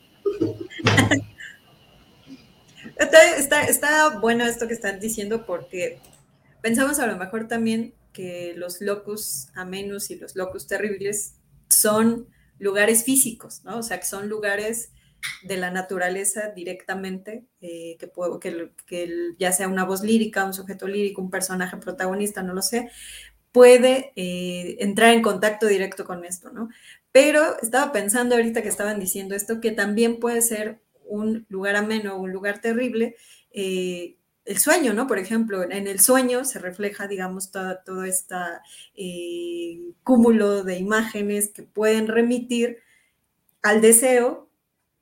[SPEAKER 2] Está, está, bueno esto que están diciendo porque pensamos a lo mejor también que los locus amenus y los locus terribles son lugares físicos, ¿no? O sea, que son lugares de la naturaleza directamente, eh, que, puedo, que, que, ya sea una voz lírica, un sujeto lírico, un personaje protagonista, no lo sé, puede eh, entrar en contacto directo con esto, ¿no? Pero estaba pensando ahorita que estaban diciendo esto, que también puede ser un lugar ameno, un lugar terrible, eh, el sueño, ¿no? Por ejemplo, en el sueño se refleja, digamos, todo, este cúmulo de imágenes que pueden remitir al deseo,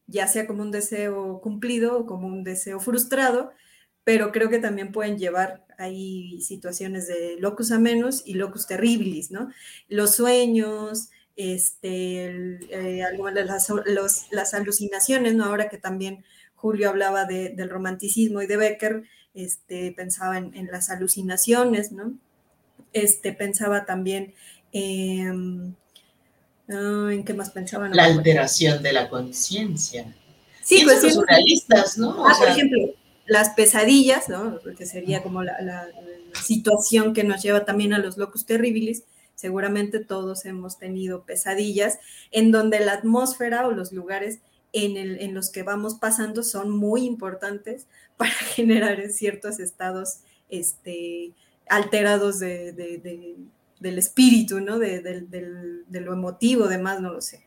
[SPEAKER 2] ya sea como un deseo cumplido o como un deseo frustrado, pero creo que también pueden llevar ahí situaciones de locus amenus y locus terribilis, ¿no? Los sueños, este, eh, las, las, alucinaciones, ¿no? Ahora que también Julio hablaba del romanticismo y de Becker, este, pensaba en, las alucinaciones, ¿no? Este, pensaba también en... ¿En qué más pensaba?
[SPEAKER 3] la alteración de la conciencia.
[SPEAKER 2] Sí, pues
[SPEAKER 3] los surrealistas, ¿no?
[SPEAKER 2] Ah, por ejemplo, las pesadillas, ¿no? Que sería como la, situación que nos lleva también a los locus terribilis. Seguramente todos hemos tenido pesadillas en donde la atmósfera o los lugares en, el, en los que vamos pasando son muy importantes para generar ciertos estados este, alterados de, del espíritu, ¿no? De, de, lo emotivo, demás, no lo sé.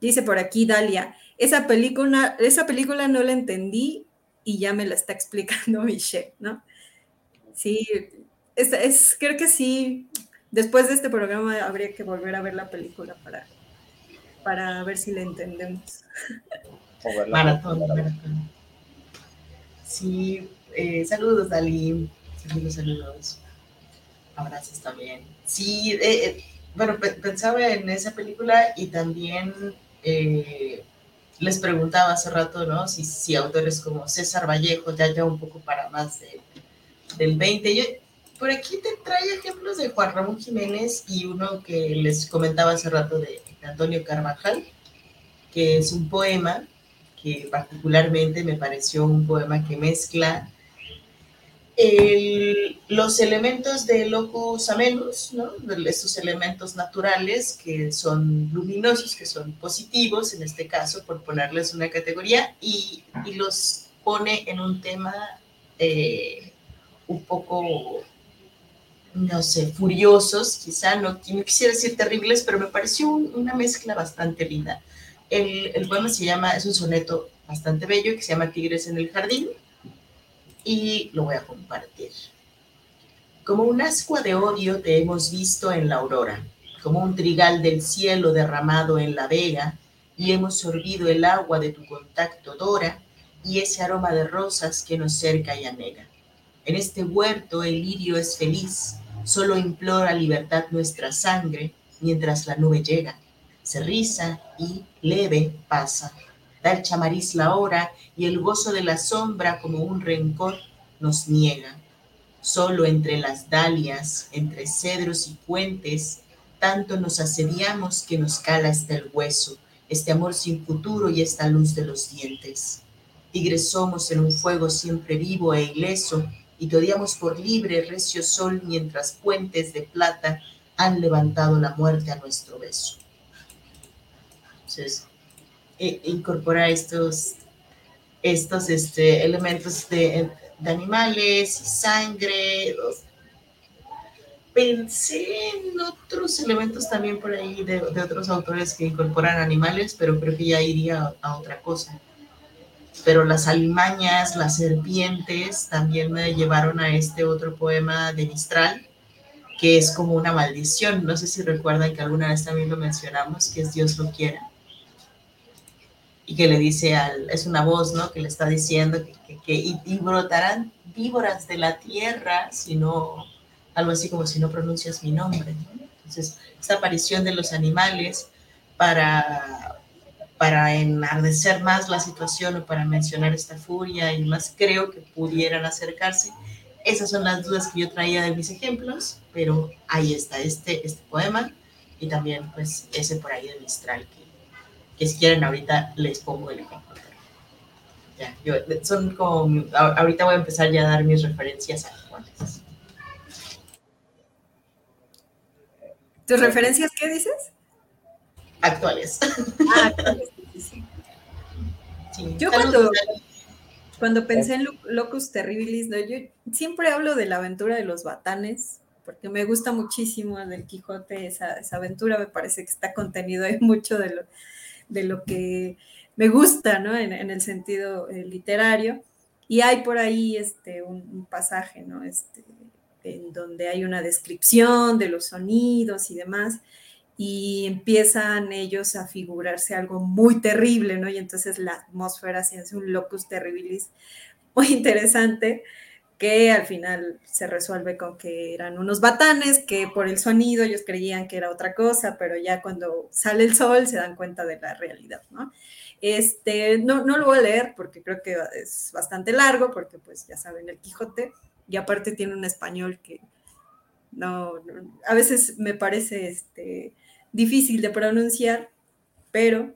[SPEAKER 2] Dice por aquí Dalia, esa película, esa película no la entendí y ya me la está explicando Michelle, ¿no? Sí, es, es, creo que sí, después de este programa habría que volver a ver la película para, para ver si la entendemos.
[SPEAKER 3] Maratón, maratón. Sí, eh, saludos, Dalí. Saludos, saludos. Abrazos también. Sí, eh, eh, bueno, pensaba en esa película y también les preguntaba hace rato, ¿no? Si, si autores como César Vallejo, ya ya un poco para más de, del 20. Yo, por aquí te trae ejemplos de Juan Ramón Jiménez y uno que les comentaba hace rato de Antonio Carvajal, que es un poema que particularmente me pareció un poema que mezcla los elementos de locus amenus, ¿no? estos elementos naturales que son luminosos, que son positivos, en este caso, por ponerles una categoría, y, los pone en un tema eh, un poco, no sé, furiosos, quizá, no, no, quisiera decir terribles, pero me pareció una mezcla bastante linda. El, el poema se llama, es un soneto bastante bello que se llama Tigres en el Jardín y lo voy a compartir. Como un ascua de odio te hemos visto en la aurora, como un trigal del cielo derramado en la vega, y hemos sorbido el agua de tu contacto dora y ese aroma de rosas que nos cerca y anega. En este huerto el lirio es feliz, solo implora libertad nuestra sangre mientras la nube llega se riza y leve pasa. Da el chamariz la hora y el gozo de la sombra como un rencor nos niega. Solo entre las dalias, entre cedros y puentes, tanto nos asediamos que nos cala hasta el hueso, este amor sin futuro y esta luz de los dientes. Tigres somos en un fuego siempre vivo e ileso, y te odiamos por libre, recio sol, mientras puentes de plata han levantado la muerte a nuestro beso. Entonces, e, incorpora estos, estos este, elementos de, animales sangre. Pensé en otros elementos también por ahí de, otros autores que incorporan animales, pero creo que ya iría a, a otra cosa. Pero las alimañas, las serpientes también me llevaron a este otro poema de Mistral, que es como una maldición. No sé si recuerdan que alguna vez también lo mencionamos, que es Dios lo quiera y que le dice al, es una voz, ¿no? Que le está diciendo que, que, y, brotarán víboras de la tierra, si no, algo así como si no pronuncias mi nombre. Entonces, esta aparición de los animales para, para enardecer más la situación o para mencionar esta furia y más creo que pudieran acercarse. Esas son las dudas que yo traía de mis ejemplos, pero ahí está este, este poema y también pues ese por ahí de Mistral que si quieren ahorita les pongo el ejemplo. Ya, yo, son como, ahorita voy a empezar ya a dar mis referencias actuales.
[SPEAKER 2] ¿Tus referencias qué dices?
[SPEAKER 3] Actuales.
[SPEAKER 2] Ah, actuales, sí, sí. Yo cuando, cuando pensé en Locus Terribilis, yo siempre hablo de la aventura de los batanes, porque me gusta muchísimo del Quijote, esa, esa aventura, me parece que está contenido ahí mucho de lo, de lo que me gusta, ¿no? En, el sentido eh, literario. Y hay por ahí este, un, pasaje, ¿no? Este, en donde hay una descripción de los sonidos y demás, y empiezan ellos a figurarse algo muy terrible, ¿no? Y entonces la atmósfera se hace un locus terribilis muy interesante, que al final se resuelve con que eran unos batanes, que por el sonido ellos creían que era otra cosa, pero ya cuando sale el sol se dan cuenta de la realidad, ¿no? Este, no, no lo voy a leer porque creo que es bastante largo, porque pues ya saben, el Quijote, y aparte tiene un español que no, a veces me parece este, difícil de pronunciar, pero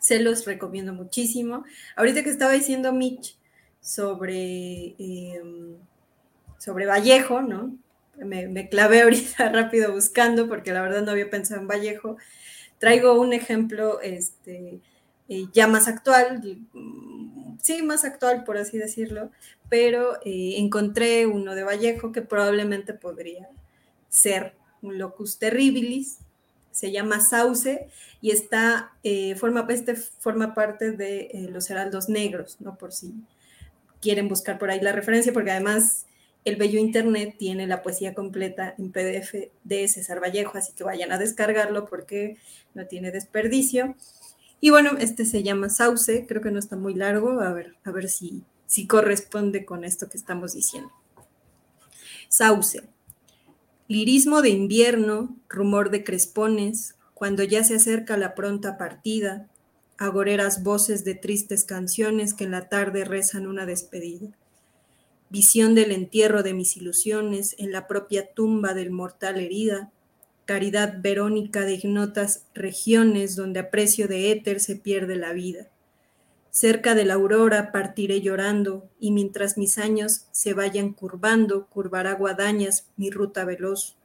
[SPEAKER 2] se los recomiendo muchísimo. Ahorita que estaba diciendo Mitch sobre, em, sobre Vallejo, ¿no? Me, clavé ahorita rápido buscando porque la verdad no había pensado en Vallejo. Traigo un ejemplo este, eh, ya más actual, sí, más actual por así decirlo, pero eh, encontré uno de Vallejo que probablemente podría ser un locus terribilis, se llama Sauce y está, eh, forma, este forma parte de los heraldos negros, ¿no? Por si quieren buscar por ahí la referencia, porque además el Bello Internet tiene la poesía completa en PDF de César Vallejo, así que vayan a descargarlo porque no tiene desperdicio. Y bueno, este se llama Sauce, creo que no está muy largo, a ver, a ver si, si corresponde con esto que estamos diciendo. Sauce. Lirismo de invierno, rumor de crespones, cuando ya se acerca la pronta partida, agoreras voces de tristes canciones que en la tarde rezan una despedida. Visión del entierro de mis ilusiones en la propia tumba del mortal herida, caridad verónica de ignotas regiones donde a precio de éter se pierde la vida. Cerca de la aurora partiré llorando, y mientras mis años se vayan curvando, curvará guadañas mi ruta veloz,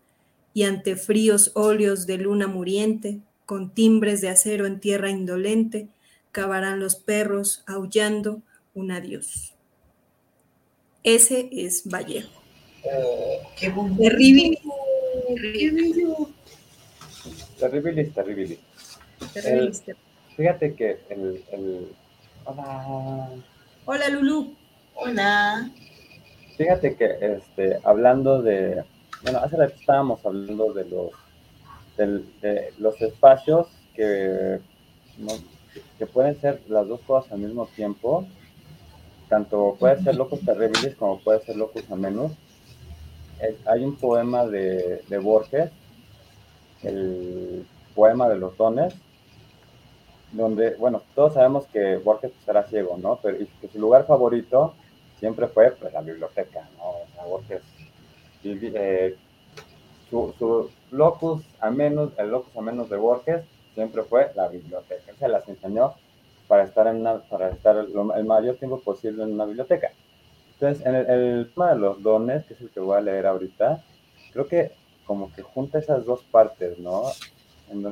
[SPEAKER 2] y ante fríos óleos de luna muriente, con timbres de acero en tierra indolente, cavarán los perros aullando un adiós. Ese es Vallejo.
[SPEAKER 3] Oh, qué
[SPEAKER 2] Terrible.
[SPEAKER 1] Terribilis, terribilis.
[SPEAKER 2] Terribilis.
[SPEAKER 1] fíjate que el, el, Hola.
[SPEAKER 2] Hola, Lulu.
[SPEAKER 3] Hola.
[SPEAKER 1] Fíjate que este, hablando de... Bueno, hace rato estábamos hablando de los, de, los espacios que, que pueden ser las dos cosas al mismo tiempo. Tanto puede ser locos terribilis como puede ser locos amenos. Hay un poema de, de Borges el poema de los dones, donde, bueno, todos sabemos que Borges era ciego, ¿no? Pero que su lugar favorito siempre fue pues, la biblioteca, ¿no? O sea, Borges, eh, su, su, locus menos el locus menos de Borges siempre fue la biblioteca. Se las enseñó para estar, en una, para estar el mayor tiempo posible en una biblioteca. Entonces, en el, tema de los dones, que es el que voy a leer ahorita, creo que como que junta esas dos partes, ¿no?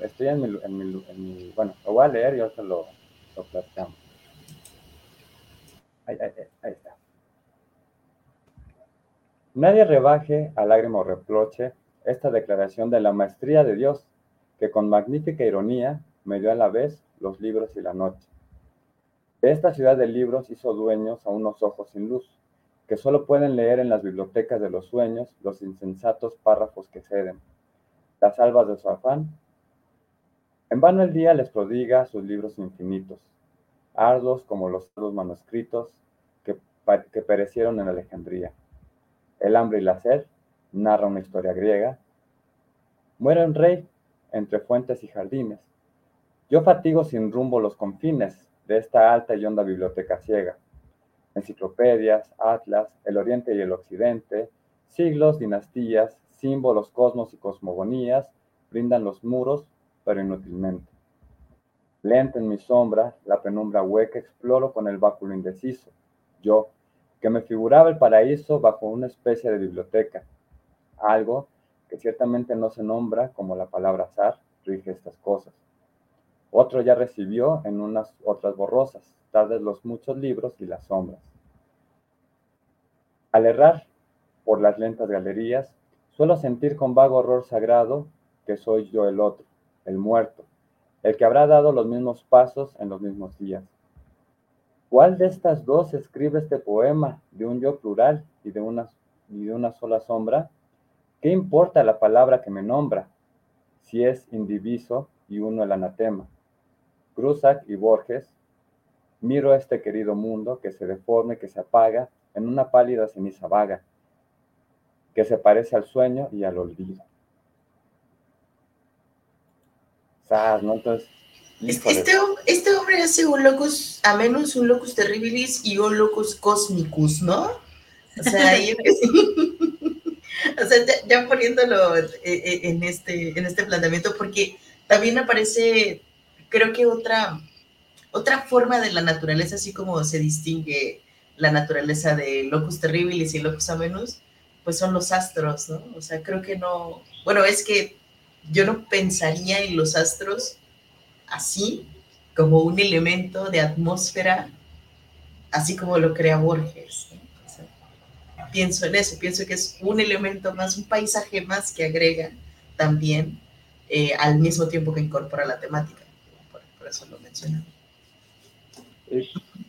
[SPEAKER 1] estoy en mi, en, mi, bueno, lo voy a leer y ahorita lo, lo platicamos. Ahí, ahí, ahí, está. Nadie rebaje a lágrima o reproche esta declaración de la maestría de Dios, que con magnífica ironía me dio a la vez los libros y la noche. De esta ciudad de libros hizo dueños a unos ojos sin luz, que solo pueden leer en las bibliotecas de los sueños los insensatos párrafos que ceden, las albas de su afán. En vano el día les prodiga sus libros infinitos, ardos como los manuscritos que, que perecieron en Alejandría. El hambre y la sed narra una historia griega. Muere un rey entre fuentes y jardines. Yo fatigo sin rumbo los confines de esta alta y honda biblioteca ciega enciclopedias, atlas, el oriente y el occidente, siglos, dinastías, símbolos, cosmos y cosmogonías, brindan los muros, pero inútilmente. Lento en mi sombra, la penumbra hueca, exploro con el báculo indeciso. Yo, que me figuraba el paraíso bajo una especie de biblioteca. Algo que ciertamente no se nombra como la palabra azar, rige estas cosas. Otro ya recibió en unas otras borrosas, tardes los muchos libros y las sombras. Al errar por las lentas galerías, suelo sentir con vago horror sagrado que soy yo el otro, el muerto, el que habrá dado los mismos pasos en los mismos días. ¿Cuál de estas dos escribe este poema de un yo plural y de una, y de una sola sombra? ¿Qué importa la palabra que me nombra si es indiviso y uno el anatema? Cruzac y Borges Miro este querido mundo que se deforme, que se apaga en una pálida ceniza vaga, que se parece al sueño y al olvido. ¿Sabes? ¿no? Entonces,
[SPEAKER 3] Este, este, hombre hace un locus, a menos un locus terribilis y un locus cosmicus, ¿no? O sea, o sea ya, poniéndolo eh, eh, en este, en este planteamiento, porque también aparece, creo que otra, otra forma de la naturaleza, así como se distingue la naturaleza de locus terribilis y locus amenus, pues son los astros, ¿no? O sea, creo que no, bueno, es que yo no pensaría en los astros así, como un elemento de atmósfera, así como lo crea Borges. Pienso en eso, pienso que es un elemento más, un paisaje más que agrega también eh, al mismo tiempo que incorpora la temática. Por, eso lo mencioné.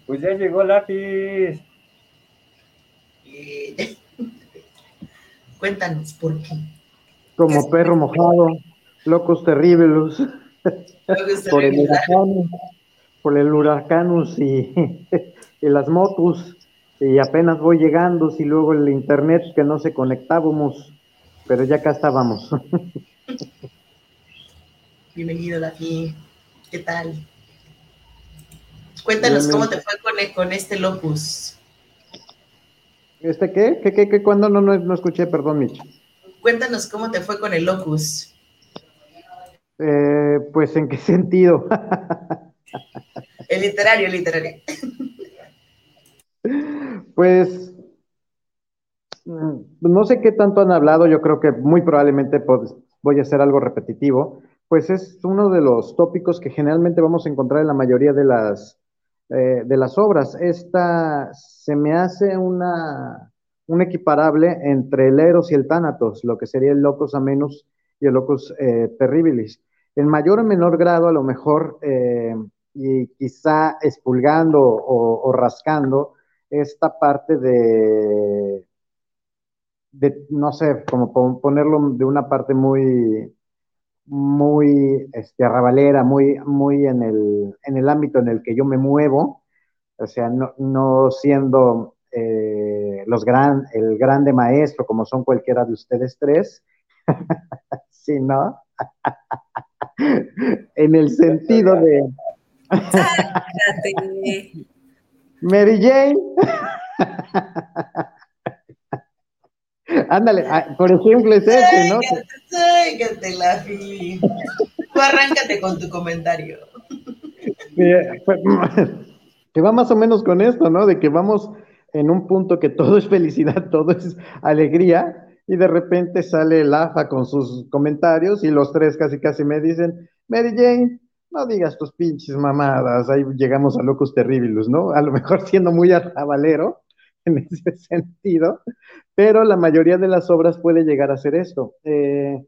[SPEAKER 1] Pues ya llegó lápiz.
[SPEAKER 3] Eh, cuéntanos por qué.
[SPEAKER 4] Como perro mojado, locos terribles por el huracán, por el huracanus y, y, las motos, y apenas voy llegando, y luego el internet que no se conectábamos, pero ya acá estábamos.
[SPEAKER 3] Bienvenido, David. ¿Qué tal? Cuéntanos cómo te fue con, con, este locus.
[SPEAKER 4] ¿Este qué? ¿Qué, qué, qué? ¿Cuándo? No, no, no escuché, perdón, Mitch.
[SPEAKER 3] Cuéntanos cómo te fue con el locus.
[SPEAKER 4] Eh, pues, ¿en qué sentido?
[SPEAKER 3] el literario, el literario.
[SPEAKER 4] Pues, mm, no sé qué tanto han hablado, yo creo que muy probablemente voy a hacer algo repetitivo, pues es uno de los tópicos que generalmente vamos a encontrar en la mayoría de las, eh, de las obras. Esta se me hace una, un equiparable entre el Eros y el Tánatos, lo que sería el Locus Amenus y el Locus eh, Terribilis. En mayor o menor grado, a lo mejor, eh, y quizá expulgando o, rascando esta parte de, no sé, como ponerlo de una parte muy, muy este, arrabalera, muy, muy en, el, en el ámbito en el que yo me muevo, o sea, no, no siendo eh, los gran, el grande maestro como son cualquiera de ustedes tres, sino en el sentido de... Mary Jane. Ándale, ah, por ejemplo es ese, ¿no?
[SPEAKER 3] Sácate la Tú arráncate con tu comentario.
[SPEAKER 4] Pues, que va más o menos con esto, ¿no? De que vamos en un punto que todo es felicidad, todo es alegría, y de repente sale el AFA con sus comentarios y los tres casi casi me dicen, Mary Jane, no digas tus pinches mamadas, ahí llegamos a locos terribles, ¿no? A lo mejor siendo muy arrabalero en ese sentido, pero la mayoría de las obras puede llegar a ser esto. Eh,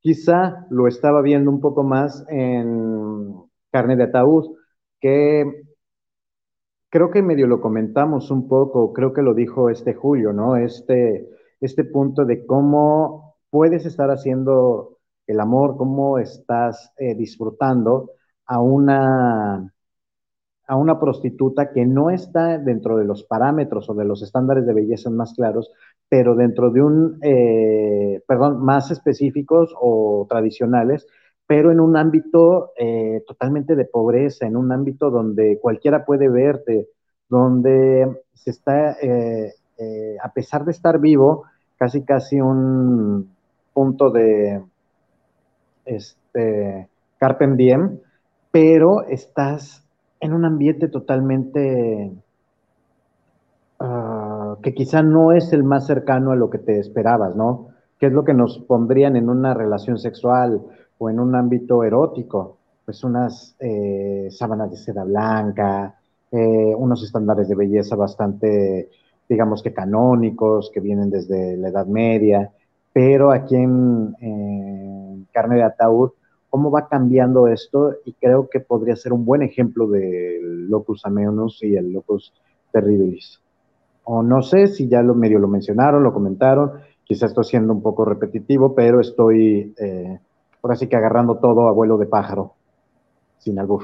[SPEAKER 4] quizá lo estaba viendo un poco más en Carne de Ataúd, que creo que medio lo comentamos un poco, creo que lo dijo este Julio, ¿no? Este, este punto de cómo puedes estar haciendo el amor, cómo estás eh, disfrutando a una, a una prostituta que no está dentro de los parámetros o de los estándares de belleza más claros, pero dentro de un, eh, perdón, más específicos o tradicionales, pero en un ámbito eh, totalmente de pobreza, en un ámbito donde cualquiera puede verte, donde se está, a pesar de estar vivo, casi casi un punto de este Diem, pero estás en un ambiente totalmente ah, que quizá no es el más cercano a lo que te esperabas, ¿no? ¿Qué es lo que nos pondrían en una relación sexual o en un ámbito erótico? Pues unas eh, sábanas de seda blanca, eh, unos estándares de belleza bastante digamos que canónicos, que vienen desde la Edad Media, pero aquí en, Carne de Ataúd, cómo va cambiando esto y creo que podría ser un buen ejemplo del Locus Ameonus y el Locus Terribilis. O no sé si ya lo medio lo mencionaron, lo comentaron, quizás estoy siendo un poco repetitivo, pero estoy eh, por así que agarrando todo a vuelo de pájaro, sin albur,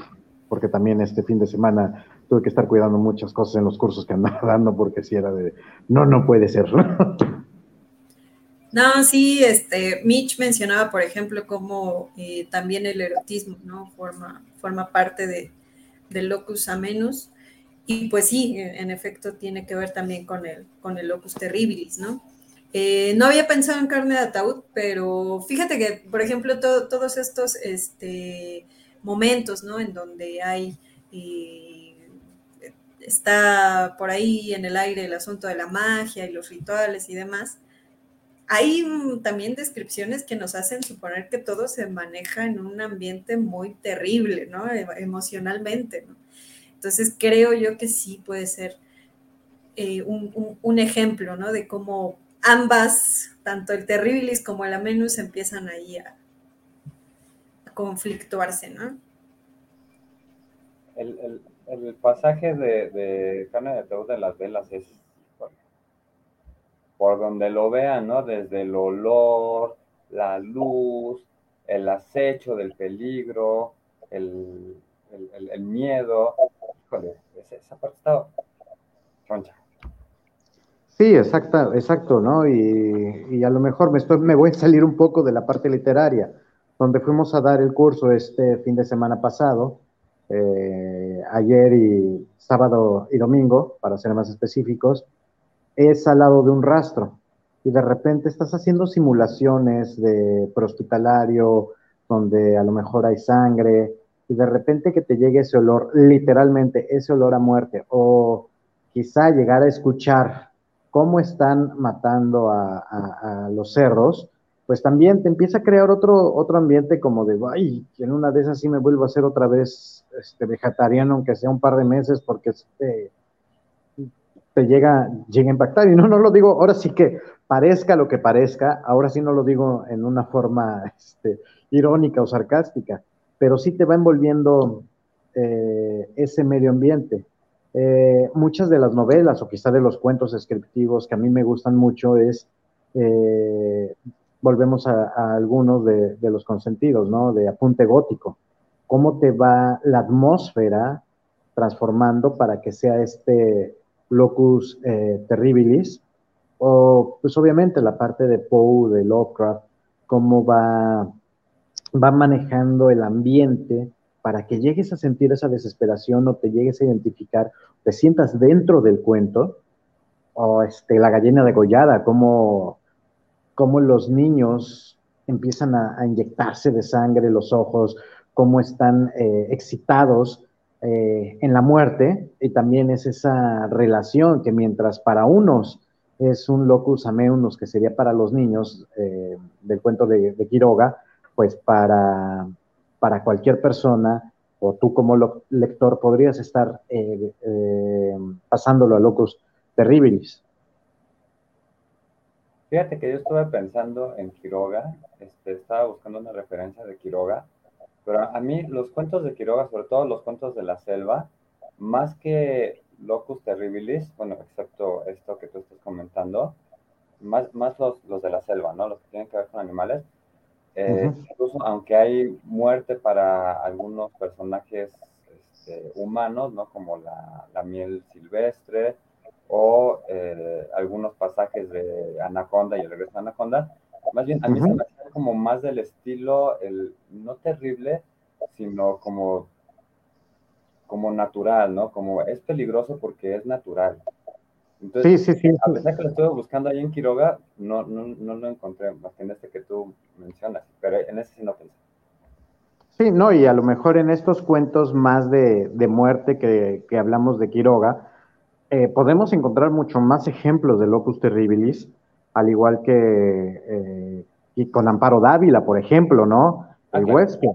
[SPEAKER 4] porque también este fin de semana tuve que estar cuidando muchas cosas en los cursos que andaba dando porque si era de, no, no puede ser.
[SPEAKER 2] No, sí, este, Mitch mencionaba, por ejemplo, cómo eh, también el erotismo, ¿no? Forma, forma parte de, del locus amenus. Y pues sí, en efecto tiene que ver también con el, con el locus terribilis, ¿no? Eh, no había pensado en carne de ataúd, pero fíjate que, por ejemplo, todos estos este, momentos, ¿no? En donde hay, eh, está por ahí en el aire el asunto de la magia y los rituales y demás, hay también descripciones que nos hacen suponer que todo se maneja en un ambiente muy terrible, ¿no? E, emocionalmente, ¿no? Entonces creo yo que sí puede ser eh, un, ejemplo, ¿no? De cómo ambas, tanto el Terribilis como el Amenus, empiezan ahí a, conflictuarse, ¿no?
[SPEAKER 1] El, pasaje de, de Carne de Ataúd de las Velas es por donde lo vean, ¿no? Desde el olor, la luz, el acecho del peligro, el, miedo. Híjole, esa parte está choncha.
[SPEAKER 4] Sí, exacto, exacto, ¿no? Y, a lo mejor me, estoy, me voy a salir un poco de la parte literaria, donde fuimos a dar el curso este fin de semana pasado, eh, ayer y sábado y domingo, para ser más específicos, es al lado de un rastro. Y de repente estás haciendo simulaciones de prehospitalario, donde a lo mejor hay sangre, y de repente que te llegue ese olor, literalmente ese olor a muerte, o quizá llegar a escuchar cómo están matando a, los cerros, pues también te empieza a crear otro, otro ambiente como de, ay, en una de esas sí me vuelvo a hacer otra vez este, vegetariano, aunque sea un par de meses, porque te, te llega, llega a impactar. Y no, no lo digo, ahora sí que parezca lo que parezca, ahora sí no lo digo en una forma este, irónica o sarcástica, pero sí te va envolviendo eh, ese medio ambiente. Eh, muchas de las novelas o quizá de los cuentos descriptivos que a mí me gustan mucho es, eh, volvemos a, algunos de, los consentidos, ¿no? De apunte gótico. ¿Cómo te va la atmósfera transformando para que sea este locus eh, terribilis? O pues obviamente la parte de Poe, de Lovecraft, cómo va, va manejando el ambiente para que llegues a sentir esa desesperación o te llegues a identificar, te sientas dentro del cuento, o este, la gallina degollada, como, como los niños empiezan a, inyectarse de sangre los ojos, cómo están eh, excitados eh, en la muerte, y también es esa relación que mientras para unos es un locus ameunus, que sería para los niños eh, del cuento de Quiroga, pues para para cualquier persona, o tú como lector podrías estar eh, pasándolo a locos terribles.
[SPEAKER 1] Fíjate que yo estuve pensando en Quiroga, este, estaba buscando una referencia de Quiroga, pero a mí los cuentos de Quiroga, sobre todo los cuentos de la selva, más que Locus Terribilis, bueno, excepto esto que tú estás comentando, más, más los, los de la selva, ¿no? Los que tienen que ver con animales, eh, incluso aunque hay muerte para algunos personajes este, humanos, ¿no? Como la, miel silvestre o eh, algunos pasajes de Anaconda y el regreso de Anaconda, más bien a mí se me como más del estilo, el no terrible, sino como, como natural, ¿no? Como es peligroso porque es natural. Entonces, sí, sí, sí. a pesar que lo estuve buscando ahí en Quiroga, no, no, no lo encontré, más que en este que tú mencionas, pero en ese sí no pensé.
[SPEAKER 4] Sí, no, y a lo mejor en estos cuentos más de, de muerte que, que, hablamos de Quiroga, eh, podemos encontrar mucho más ejemplos de Locus Terribilis, al igual que eh, y con Amparo Dávila, por ejemplo, ¿no? El huésped.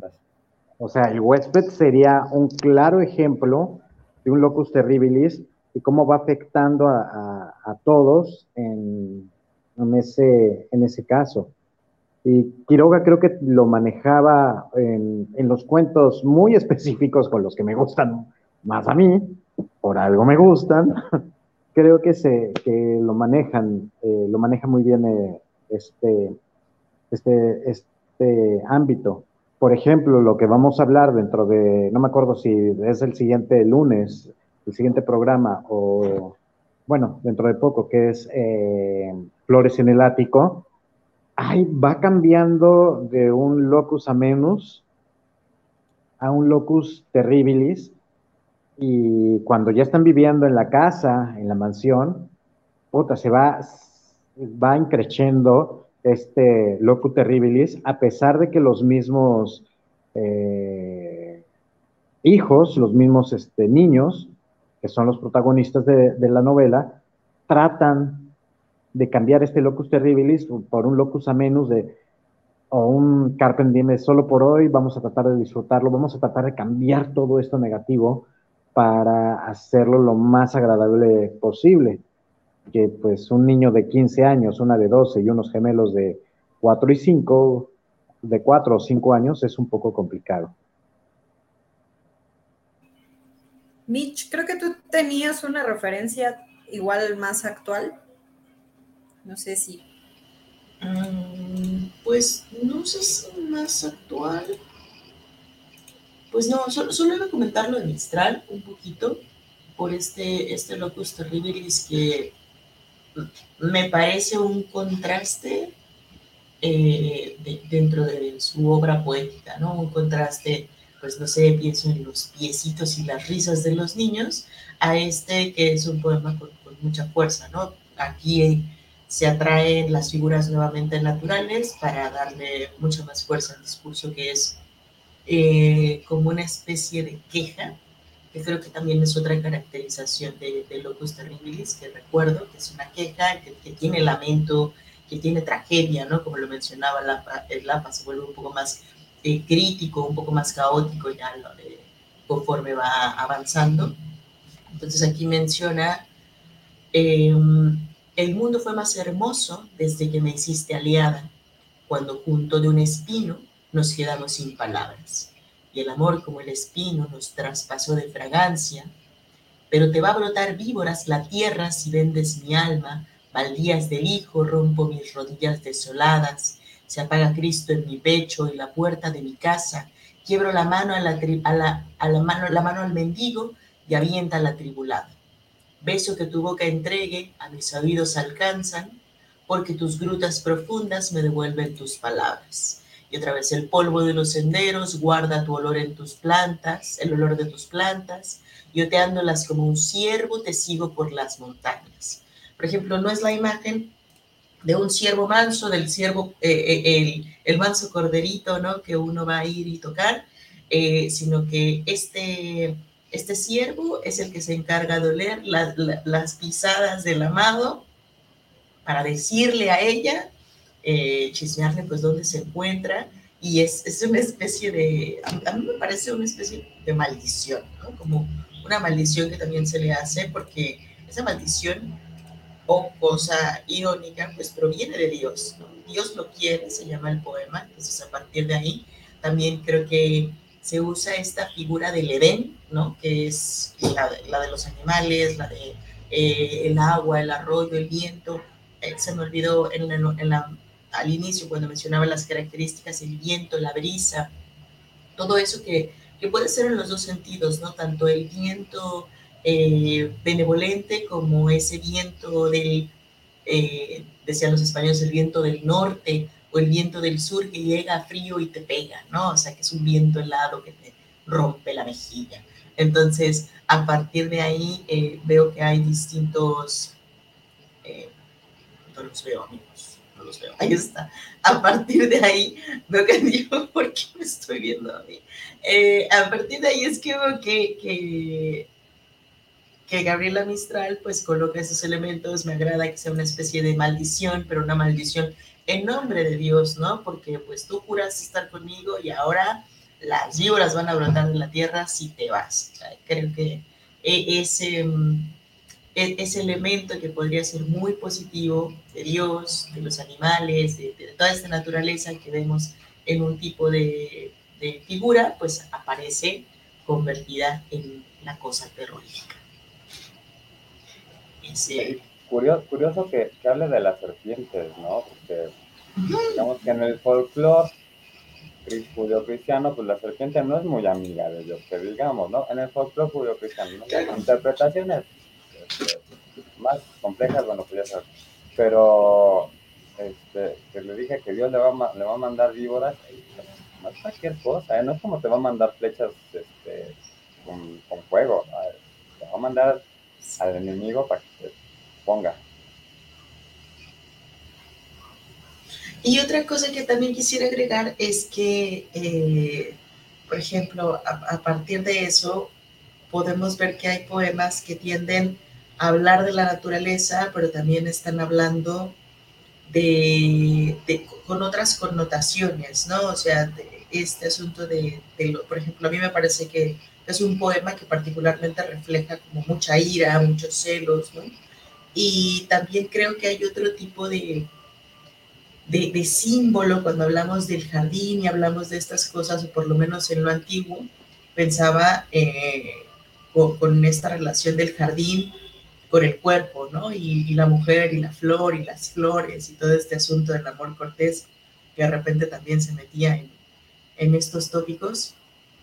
[SPEAKER 4] O sea, el huésped sería un claro ejemplo de un Locus Terribilis y cómo va afectando a, todos en, ese, en ese caso. Y Quiroga creo que lo manejaba en, los cuentos muy específicos con los que me gustan más a mí, por algo me gustan. creo que, se, que lo manejan, eh, lo maneja muy bien eh, este, este, este ámbito. Por ejemplo, lo que vamos a hablar dentro de, no me acuerdo si es el siguiente lunes, el siguiente programa, o bueno, dentro de poco, que es eh, Flores en el Ático, va cambiando de un locus amenus a un locus terribilis y cuando ya están viviendo en la casa, en la mansión, puta, se va, va increciendo este locus terribilis, a pesar de que los mismos eh, hijos, los mismos este, niños, que son los protagonistas de, la novela, tratan de cambiar este locus terribilis por un locus amenus de o un carpe solo por hoy, vamos a tratar de disfrutarlo, vamos a tratar de cambiar todo esto negativo para hacerlo lo más agradable posible. Que pues un niño de 15 años, una de 12 y unos gemelos de 4 y 5, de 4 o 5 años es un poco complicado.
[SPEAKER 2] Mitch, creo que tú tenías una referencia igual más actual. No sé si.
[SPEAKER 3] Mm, pues no sé si más actual. Pues no, solo, solo iba a comentar lo de Mistral un poquito por este, este Locus Terribilis que me parece un contraste eh, dentro de su obra poética, ¿no? Un contraste pues no sé, pienso en los piecitos y las risas de los niños, a este que es un poema con, mucha fuerza, ¿no? Aquí se atraen las figuras nuevamente naturales para darle mucha más fuerza al discurso que es eh, como una especie de queja, que creo que también es otra caracterización de, de Locus Terribilis, que recuerdo que es una queja, que, tiene lamento, que tiene tragedia, ¿no? Como lo mencionaba Lapa, el Lapa se vuelve un poco más crítico, un poco más caótico ya conforme va avanzando. Entonces aquí menciona, em, el mundo fue más hermoso desde que me hiciste aliada, cuando junto de un espino nos quedamos sin palabras, y el amor como el espino nos traspasó de fragancia, pero te va a brotar víboras la tierra si vendes mi alma, baldías del hijo rompo mis rodillas desoladas, se apaga Cristo en mi pecho y la puerta de mi casa. Quiebro la mano a la, al mendigo y avienta la tribulada. Beso que tu boca entregue, a mis oídos alcanzan, porque tus grutas profundas me devuelven tus palabras. Y otra vez el polvo de los senderos guarda tu olor en tus plantas, el olor de tus plantas, y oteándolas como un ciervo te sigo por las montañas. Por ejemplo, no es la imagen de un ciervo manso, del ciervo, eh, eh, el, el, manso corderito, ¿no? Que uno va a ir y tocar, eh, sino que este, este ciervo es el que se encarga de oler las pisadas del amado para decirle a ella, chismearle pues dónde se encuentra, y es, es una especie de, a mí me parece una especie de maldición, ¿no? Como una maldición que también se le hace porque esa maldición o cosa irónica, pues proviene de Dios. Dios lo quiere, se llama el poema, entonces a partir de ahí también creo que se usa esta figura del Edén, ¿no? que es la, de los animales, la de eh, el agua, el arroyo, el viento. Eh, se me olvidó en la, al inicio cuando mencionaba las características, el viento, la brisa, todo eso que, que puede ser en los dos sentidos, ¿no? Tanto el viento eh, benevolente como ese viento del, eh, decían los españoles, el viento del norte o el viento del sur que llega frío y te pega, ¿no? O sea, que es un viento helado que te rompe la mejilla. Entonces, a partir de ahí eh, veo que hay distintos... no los veo. No los veo. Ahí está. A partir de ahí veo que digo, ¿por qué me estoy viendo a mí? a partir de ahí es que veo que, que Gabriela Mistral pues coloca esos elementos, me agrada que sea una especie de maldición, pero una maldición en nombre de Dios, ¿no? Porque pues tú juras estar conmigo y ahora las víboras van a brotar de la tierra si te vas. creo que e, ese, mm, ese elemento que podría ser muy positivo de Dios, de los animales, de, toda esta naturaleza que vemos en un tipo de, de figura, pues aparece convertida en la cosa terrorífica.
[SPEAKER 1] Curioso que, que, hable de las serpientes, ¿no? Porque digamos que en el folclore judío-cristiano, pues la serpiente no es muy amiga de Dios, que digamos, ¿no? En el folclore judío-cristiano, ¿no? interpretaciones más complejas, bueno, pues. Pero este, que le dije que Dios le va, le va a mandar víboras, no es cualquier cosa, ¿eh? no es como te va a mandar flechas este, con, fuego, te va a mandar al enemigo para que te ponga.
[SPEAKER 3] Y otra cosa que también quisiera agregar es que, eh, por ejemplo, a, a, partir de eso, podemos ver que hay poemas que tienden hablar de la naturaleza, pero también están hablando de, con otras connotaciones, ¿no? O sea, este asunto de, de por ejemplo, a mí me parece que es un poema que particularmente refleja como mucha ira, muchos celos, ¿no? Y también creo que hay otro tipo de, de, de, símbolo cuando hablamos del jardín y hablamos de estas cosas, o por lo menos en lo antiguo, pensaba eh, con, con, esta relación del jardín con el cuerpo, ¿no? Y, y, la mujer y la flor y las flores y todo este asunto del amor cortés que de repente también se metía en, en estos tópicos.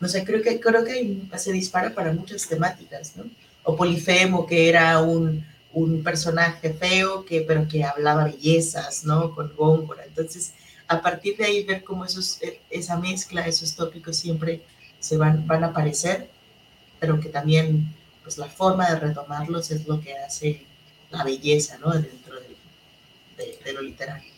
[SPEAKER 3] No sé, creo que, creo que se dispara para muchas temáticas, ¿no? O Polifemo, que era un, un personaje feo, que, pero que hablaba bellezas, ¿no? Con Góngora. Entonces, a partir de ahí, ver cómo esos, esa mezcla, esos tópicos siempre se van, van a aparecer, pero que también pues la forma de retomarlos es lo que hace la belleza, ¿no? Dentro de, de, de, lo literario.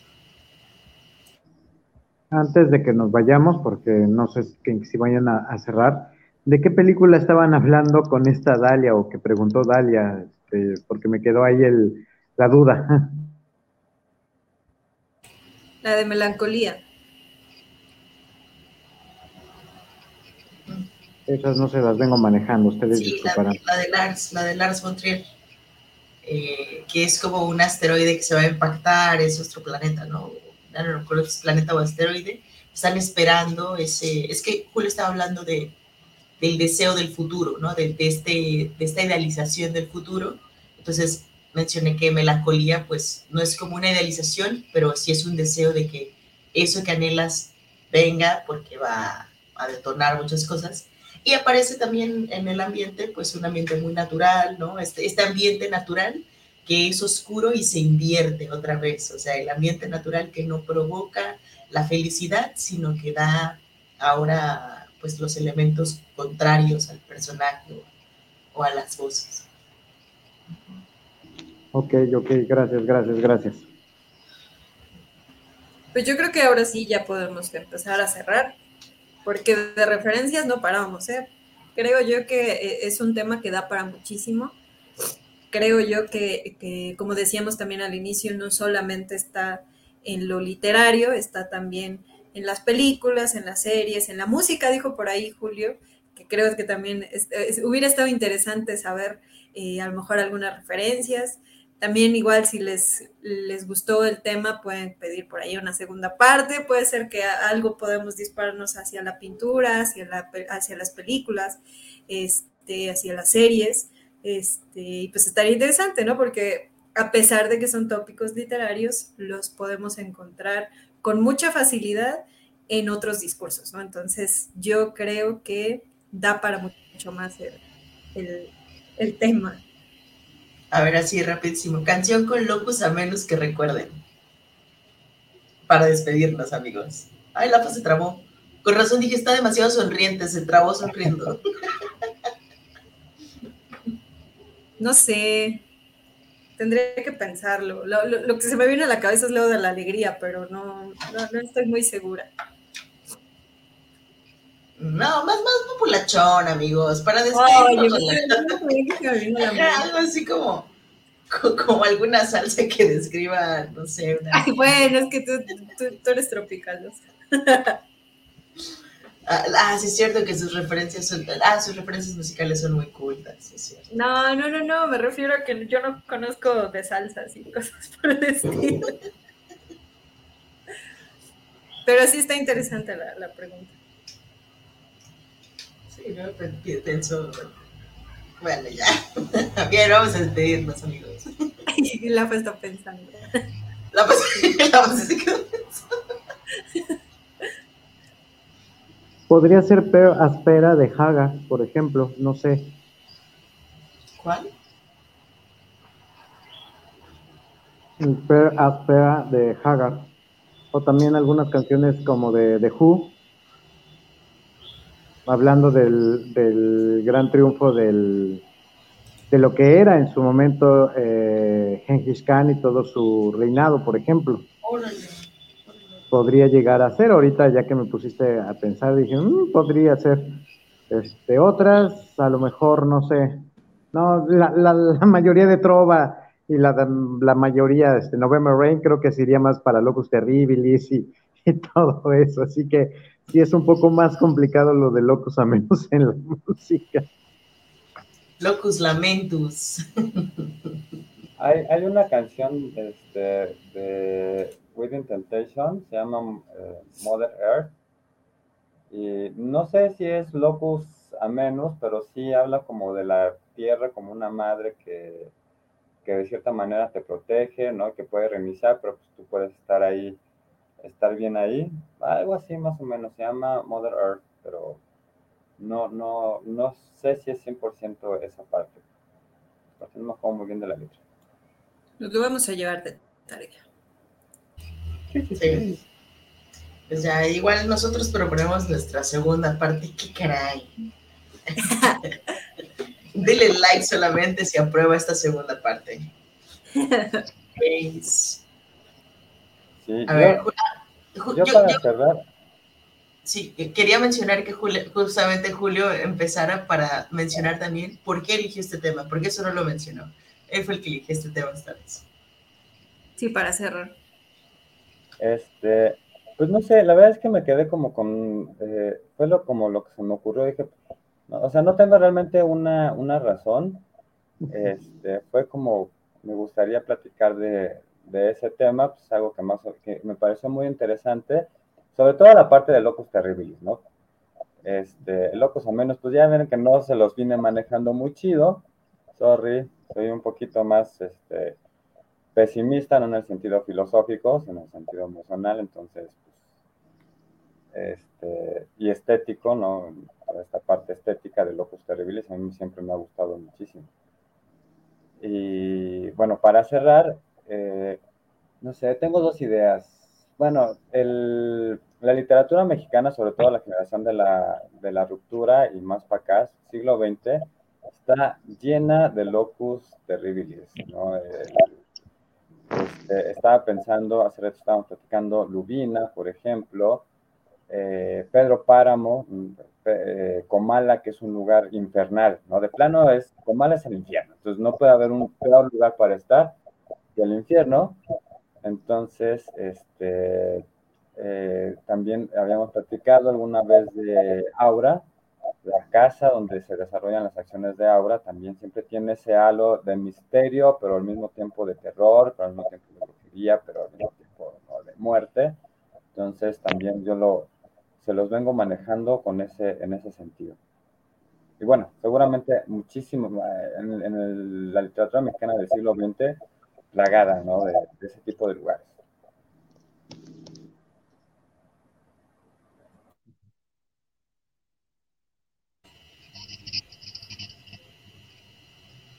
[SPEAKER 4] Antes de que nos vayamos, porque no sé si vayan a, a, cerrar, ¿de qué película estaban hablando con esta Dalia o que preguntó Dalia? Este, porque me quedó ahí el, la duda.
[SPEAKER 2] La de melancolía.
[SPEAKER 4] Esas no se las vengo manejando, ustedes
[SPEAKER 3] sí, la, la, de Lars, la de Lars von Trier, eh, que es como un asteroide que se va a impactar, es nuestro planeta, ¿no? No, no recuerdo si es planeta o asteroide. Están esperando ese... Es que Julio estaba hablando de, del deseo del futuro, ¿no? De, de, este, de esta idealización del futuro. Entonces mencioné que melancolía, pues, no es como una idealización, pero sí es un deseo de que eso que anhelas venga porque va a detonar muchas cosas y aparece también en el ambiente, pues un ambiente muy natural, ¿no? Este, este ambiente natural que es oscuro y se invierte otra vez, o sea, el ambiente natural que no provoca la felicidad, sino que da ahora pues los elementos contrarios al personaje o, o a las voces.
[SPEAKER 4] Ok, ok, gracias, gracias, gracias.
[SPEAKER 2] Pues yo creo que ahora sí ya podemos empezar a cerrar porque de referencias no paramos, ¿eh? Creo yo que eh, es un tema que da para muchísimo. Creo yo que, que, como decíamos también al inicio, no solamente está en lo literario, está también en las películas, en las series, en la música, dijo por ahí Julio, que creo que también hubiera estado interesante saber eh, a lo mejor algunas referencias. También igual si les, les gustó el tema pueden pedir por ahí una segunda parte, puede ser que algo podemos dispararnos hacia la pintura, hacia, la, hacia las películas, este, hacia las series, este, y pues estaría interesante, ¿no? Porque a pesar de que son tópicos literarios, los podemos encontrar con mucha facilidad en otros discursos, ¿no? Entonces yo creo que da para mucho más el, el, el tema.
[SPEAKER 3] A ver, así rapidísimo. Canción con locos a menos que recuerden. Para despedirnos, amigos. Ay, la se trabó. Con razón dije, está demasiado sonriente, se trabó sonriendo.
[SPEAKER 2] No sé. Tendría que pensarlo. Lo, que se me viene a la cabeza es lo de la alegría, pero no, no estoy muy segura.
[SPEAKER 3] No, más, más populachón, amigos, para despedirnos. Algo así como, como alguna salsa que describa, no sé. Una...
[SPEAKER 2] Ay, bueno, es que tú, tú, tú eres tropical.
[SPEAKER 3] Ah, ah, sí es cierto que sus referencias son, ah, sus referencias musicales son muy cultas, sí es cierto.
[SPEAKER 2] No, no, no, no, me refiero a que yo no conozco de salsas y cosas por el estilo. Pero sí está interesante la, la pregunta.
[SPEAKER 3] ¿No? Pienso, bueno, ya. Bien, vamos a despedirnos, amigos.
[SPEAKER 2] la pues está pensando.
[SPEAKER 3] La pues, la pues se quedó pensando.
[SPEAKER 4] Podría ser peor aspera de Haga, por ejemplo, no sé.
[SPEAKER 3] ¿Cuál?
[SPEAKER 4] Fair as Fair de Haggard, o también algunas canciones como de The Who, hablando del, del gran triunfo del, de lo que era en su momento eh, Genghis Khan y todo su reinado, por ejemplo. Podría llegar a ser, ahorita ya que me pusiste a pensar, dije, mm, podría ser. Este, otras, a lo mejor, no sé, no, la, la, la mayoría de Trova y la, la mayoría, este, November Rain, creo que sería más para Locus Terribilis y, y todo eso, así que sí es un poco más complicado lo de Locus a menos en la música.
[SPEAKER 3] Locus Lamentus.
[SPEAKER 1] Hay, hay una canción este, de Within Temptation, se llama eh, Mother Earth, y no sé si es Locus a menos, pero sí habla como de la tierra como una madre que, que de cierta manera te protege, ¿no? Que puede reiniciar, pero pues tú puedes estar ahí, estar bien ahí. Algo así más o menos, se llama Mother Earth, pero no, no, no sé si es 100% esa parte. Porque no me acuerdo muy bien de la letra.
[SPEAKER 2] Nos lo vamos a llevar de tarea.
[SPEAKER 3] Sí. Pues ya, igual nosotros proponemos nuestra segunda parte. ¿Qué caray? Dile like solamente si aprueba esta segunda parte.
[SPEAKER 1] Sí,
[SPEAKER 3] a ver,
[SPEAKER 1] yo
[SPEAKER 3] yo-
[SPEAKER 1] para
[SPEAKER 3] yo-
[SPEAKER 1] cerrar,
[SPEAKER 3] sí, quería mencionar que Julio- justamente Julio empezara para mencionar también por qué eligió este tema, porque eso no lo mencionó. Él fue el que eligió este tema esta vez.
[SPEAKER 2] Sí, para cerrar.
[SPEAKER 1] Este, pues no sé, la verdad es que me quedé como con, eh, fue lo, como lo que se me ocurrió, dije, no, o sea, no tengo realmente una, una razón, este, fue como, me gustaría platicar de, de ese tema, pues algo que más, que me pareció muy interesante, sobre todo la parte de Locus Terribilis, ¿no? Este, Locos a menos, pues ya ven que no se los vine manejando muy chido, sorry, soy un poquito más, este, pesimista, no en el sentido filosófico, sino en el sentido emocional, entonces, pues, este, y estético, ¿no? Esta parte estética de Locus Terribilis a mí siempre me ha gustado muchísimo. Y bueno, para cerrar, eh, no sé, tengo dos ideas. Bueno, la literatura mexicana, sobre todo la generación de la, ruptura y más para acá, siglo XX, está llena de locus terribilis, ¿no? Este, estaba pensando, hace rato estábamos platicando, Lubina, por ejemplo, eh, Pedro Páramo, eh, Comala, que es un lugar infernal, ¿no? De plano es, Comala es el infierno, entonces no puede haber un peor lugar para estar que el infierno. Entonces, este, eh, también habíamos platicado alguna vez de Aura, la casa donde se desarrollan las acciones de Aura, también siempre tiene ese halo de misterio, pero al mismo tiempo de terror, pero al mismo tiempo de brujería, pero al mismo tiempo ¿no? de muerte. Entonces, también yo lo, se los vengo manejando con ese, en ese sentido. Y bueno, seguramente muchísimo, en, en el, la literatura mexicana del siglo XX, plagada ¿no? de, de ese tipo de lugares.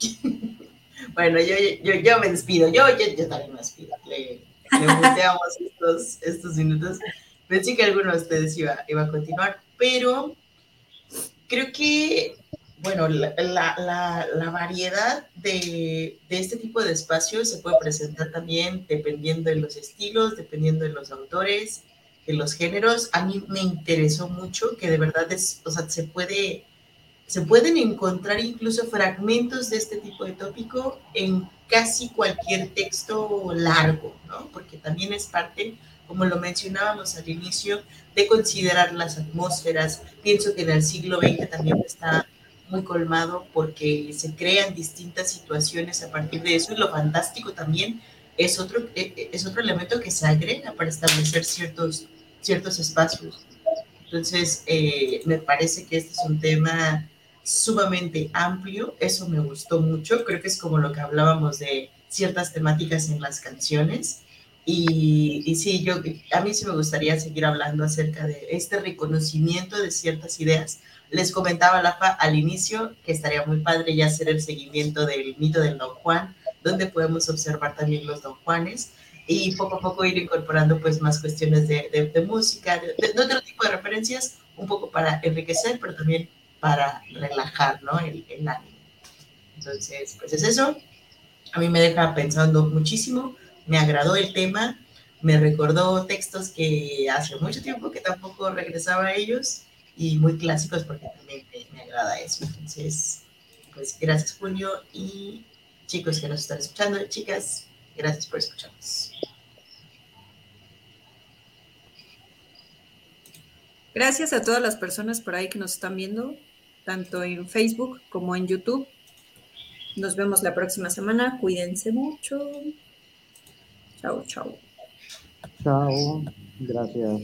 [SPEAKER 3] Bueno, yo, yo, yo me despido, yo, yo, yo también me despido. Le, le muteamos estos, estos minutos. Pensé que alguno de ustedes iba, iba a continuar, pero creo que, bueno, la, la, la, variedad de, de, este tipo de espacios se puede presentar también dependiendo de los estilos, dependiendo de los autores, de los géneros. A mí me interesó mucho que de verdad es, o sea, se puede se pueden encontrar incluso fragmentos de este tipo de tópico en casi cualquier texto largo, ¿no? Porque también es parte, como lo mencionábamos al inicio, de considerar las atmósferas. Pienso que en el siglo XX también está muy colmado porque se crean distintas situaciones a partir de eso y lo fantástico también es otro, es otro elemento que se agrega para establecer ciertos, ciertos espacios. Entonces, eh, me parece que este es un tema sumamente amplio, eso me gustó mucho, creo que es como lo que hablábamos de ciertas temáticas en las canciones. Y, y, sí, yo, a mí sí me gustaría seguir hablando acerca de este reconocimiento de ciertas ideas. Les comentaba Lafa al inicio que estaría muy padre ya hacer el seguimiento del mito del Don Juan, donde podemos observar también los Don Juanes y poco a poco ir incorporando pues más cuestiones de, de, música, de, de, otro tipo de referencias, un poco para enriquecer, pero también para relajar, ¿no? El, el ánimo. Entonces, pues es eso. A mí me deja pensando muchísimo, me agradó el tema, me recordó textos que hace mucho tiempo que tampoco regresaba a ellos y muy clásicos porque también me, me agrada eso. Entonces, pues gracias Julio y chicos que nos están escuchando, chicas, gracias por escucharnos.
[SPEAKER 2] Gracias a todas las personas por ahí que nos están viendo, tanto en Facebook como en YouTube. Nos vemos la próxima semana. Cuídense mucho. Chao, chao.
[SPEAKER 4] Chao. Gracias.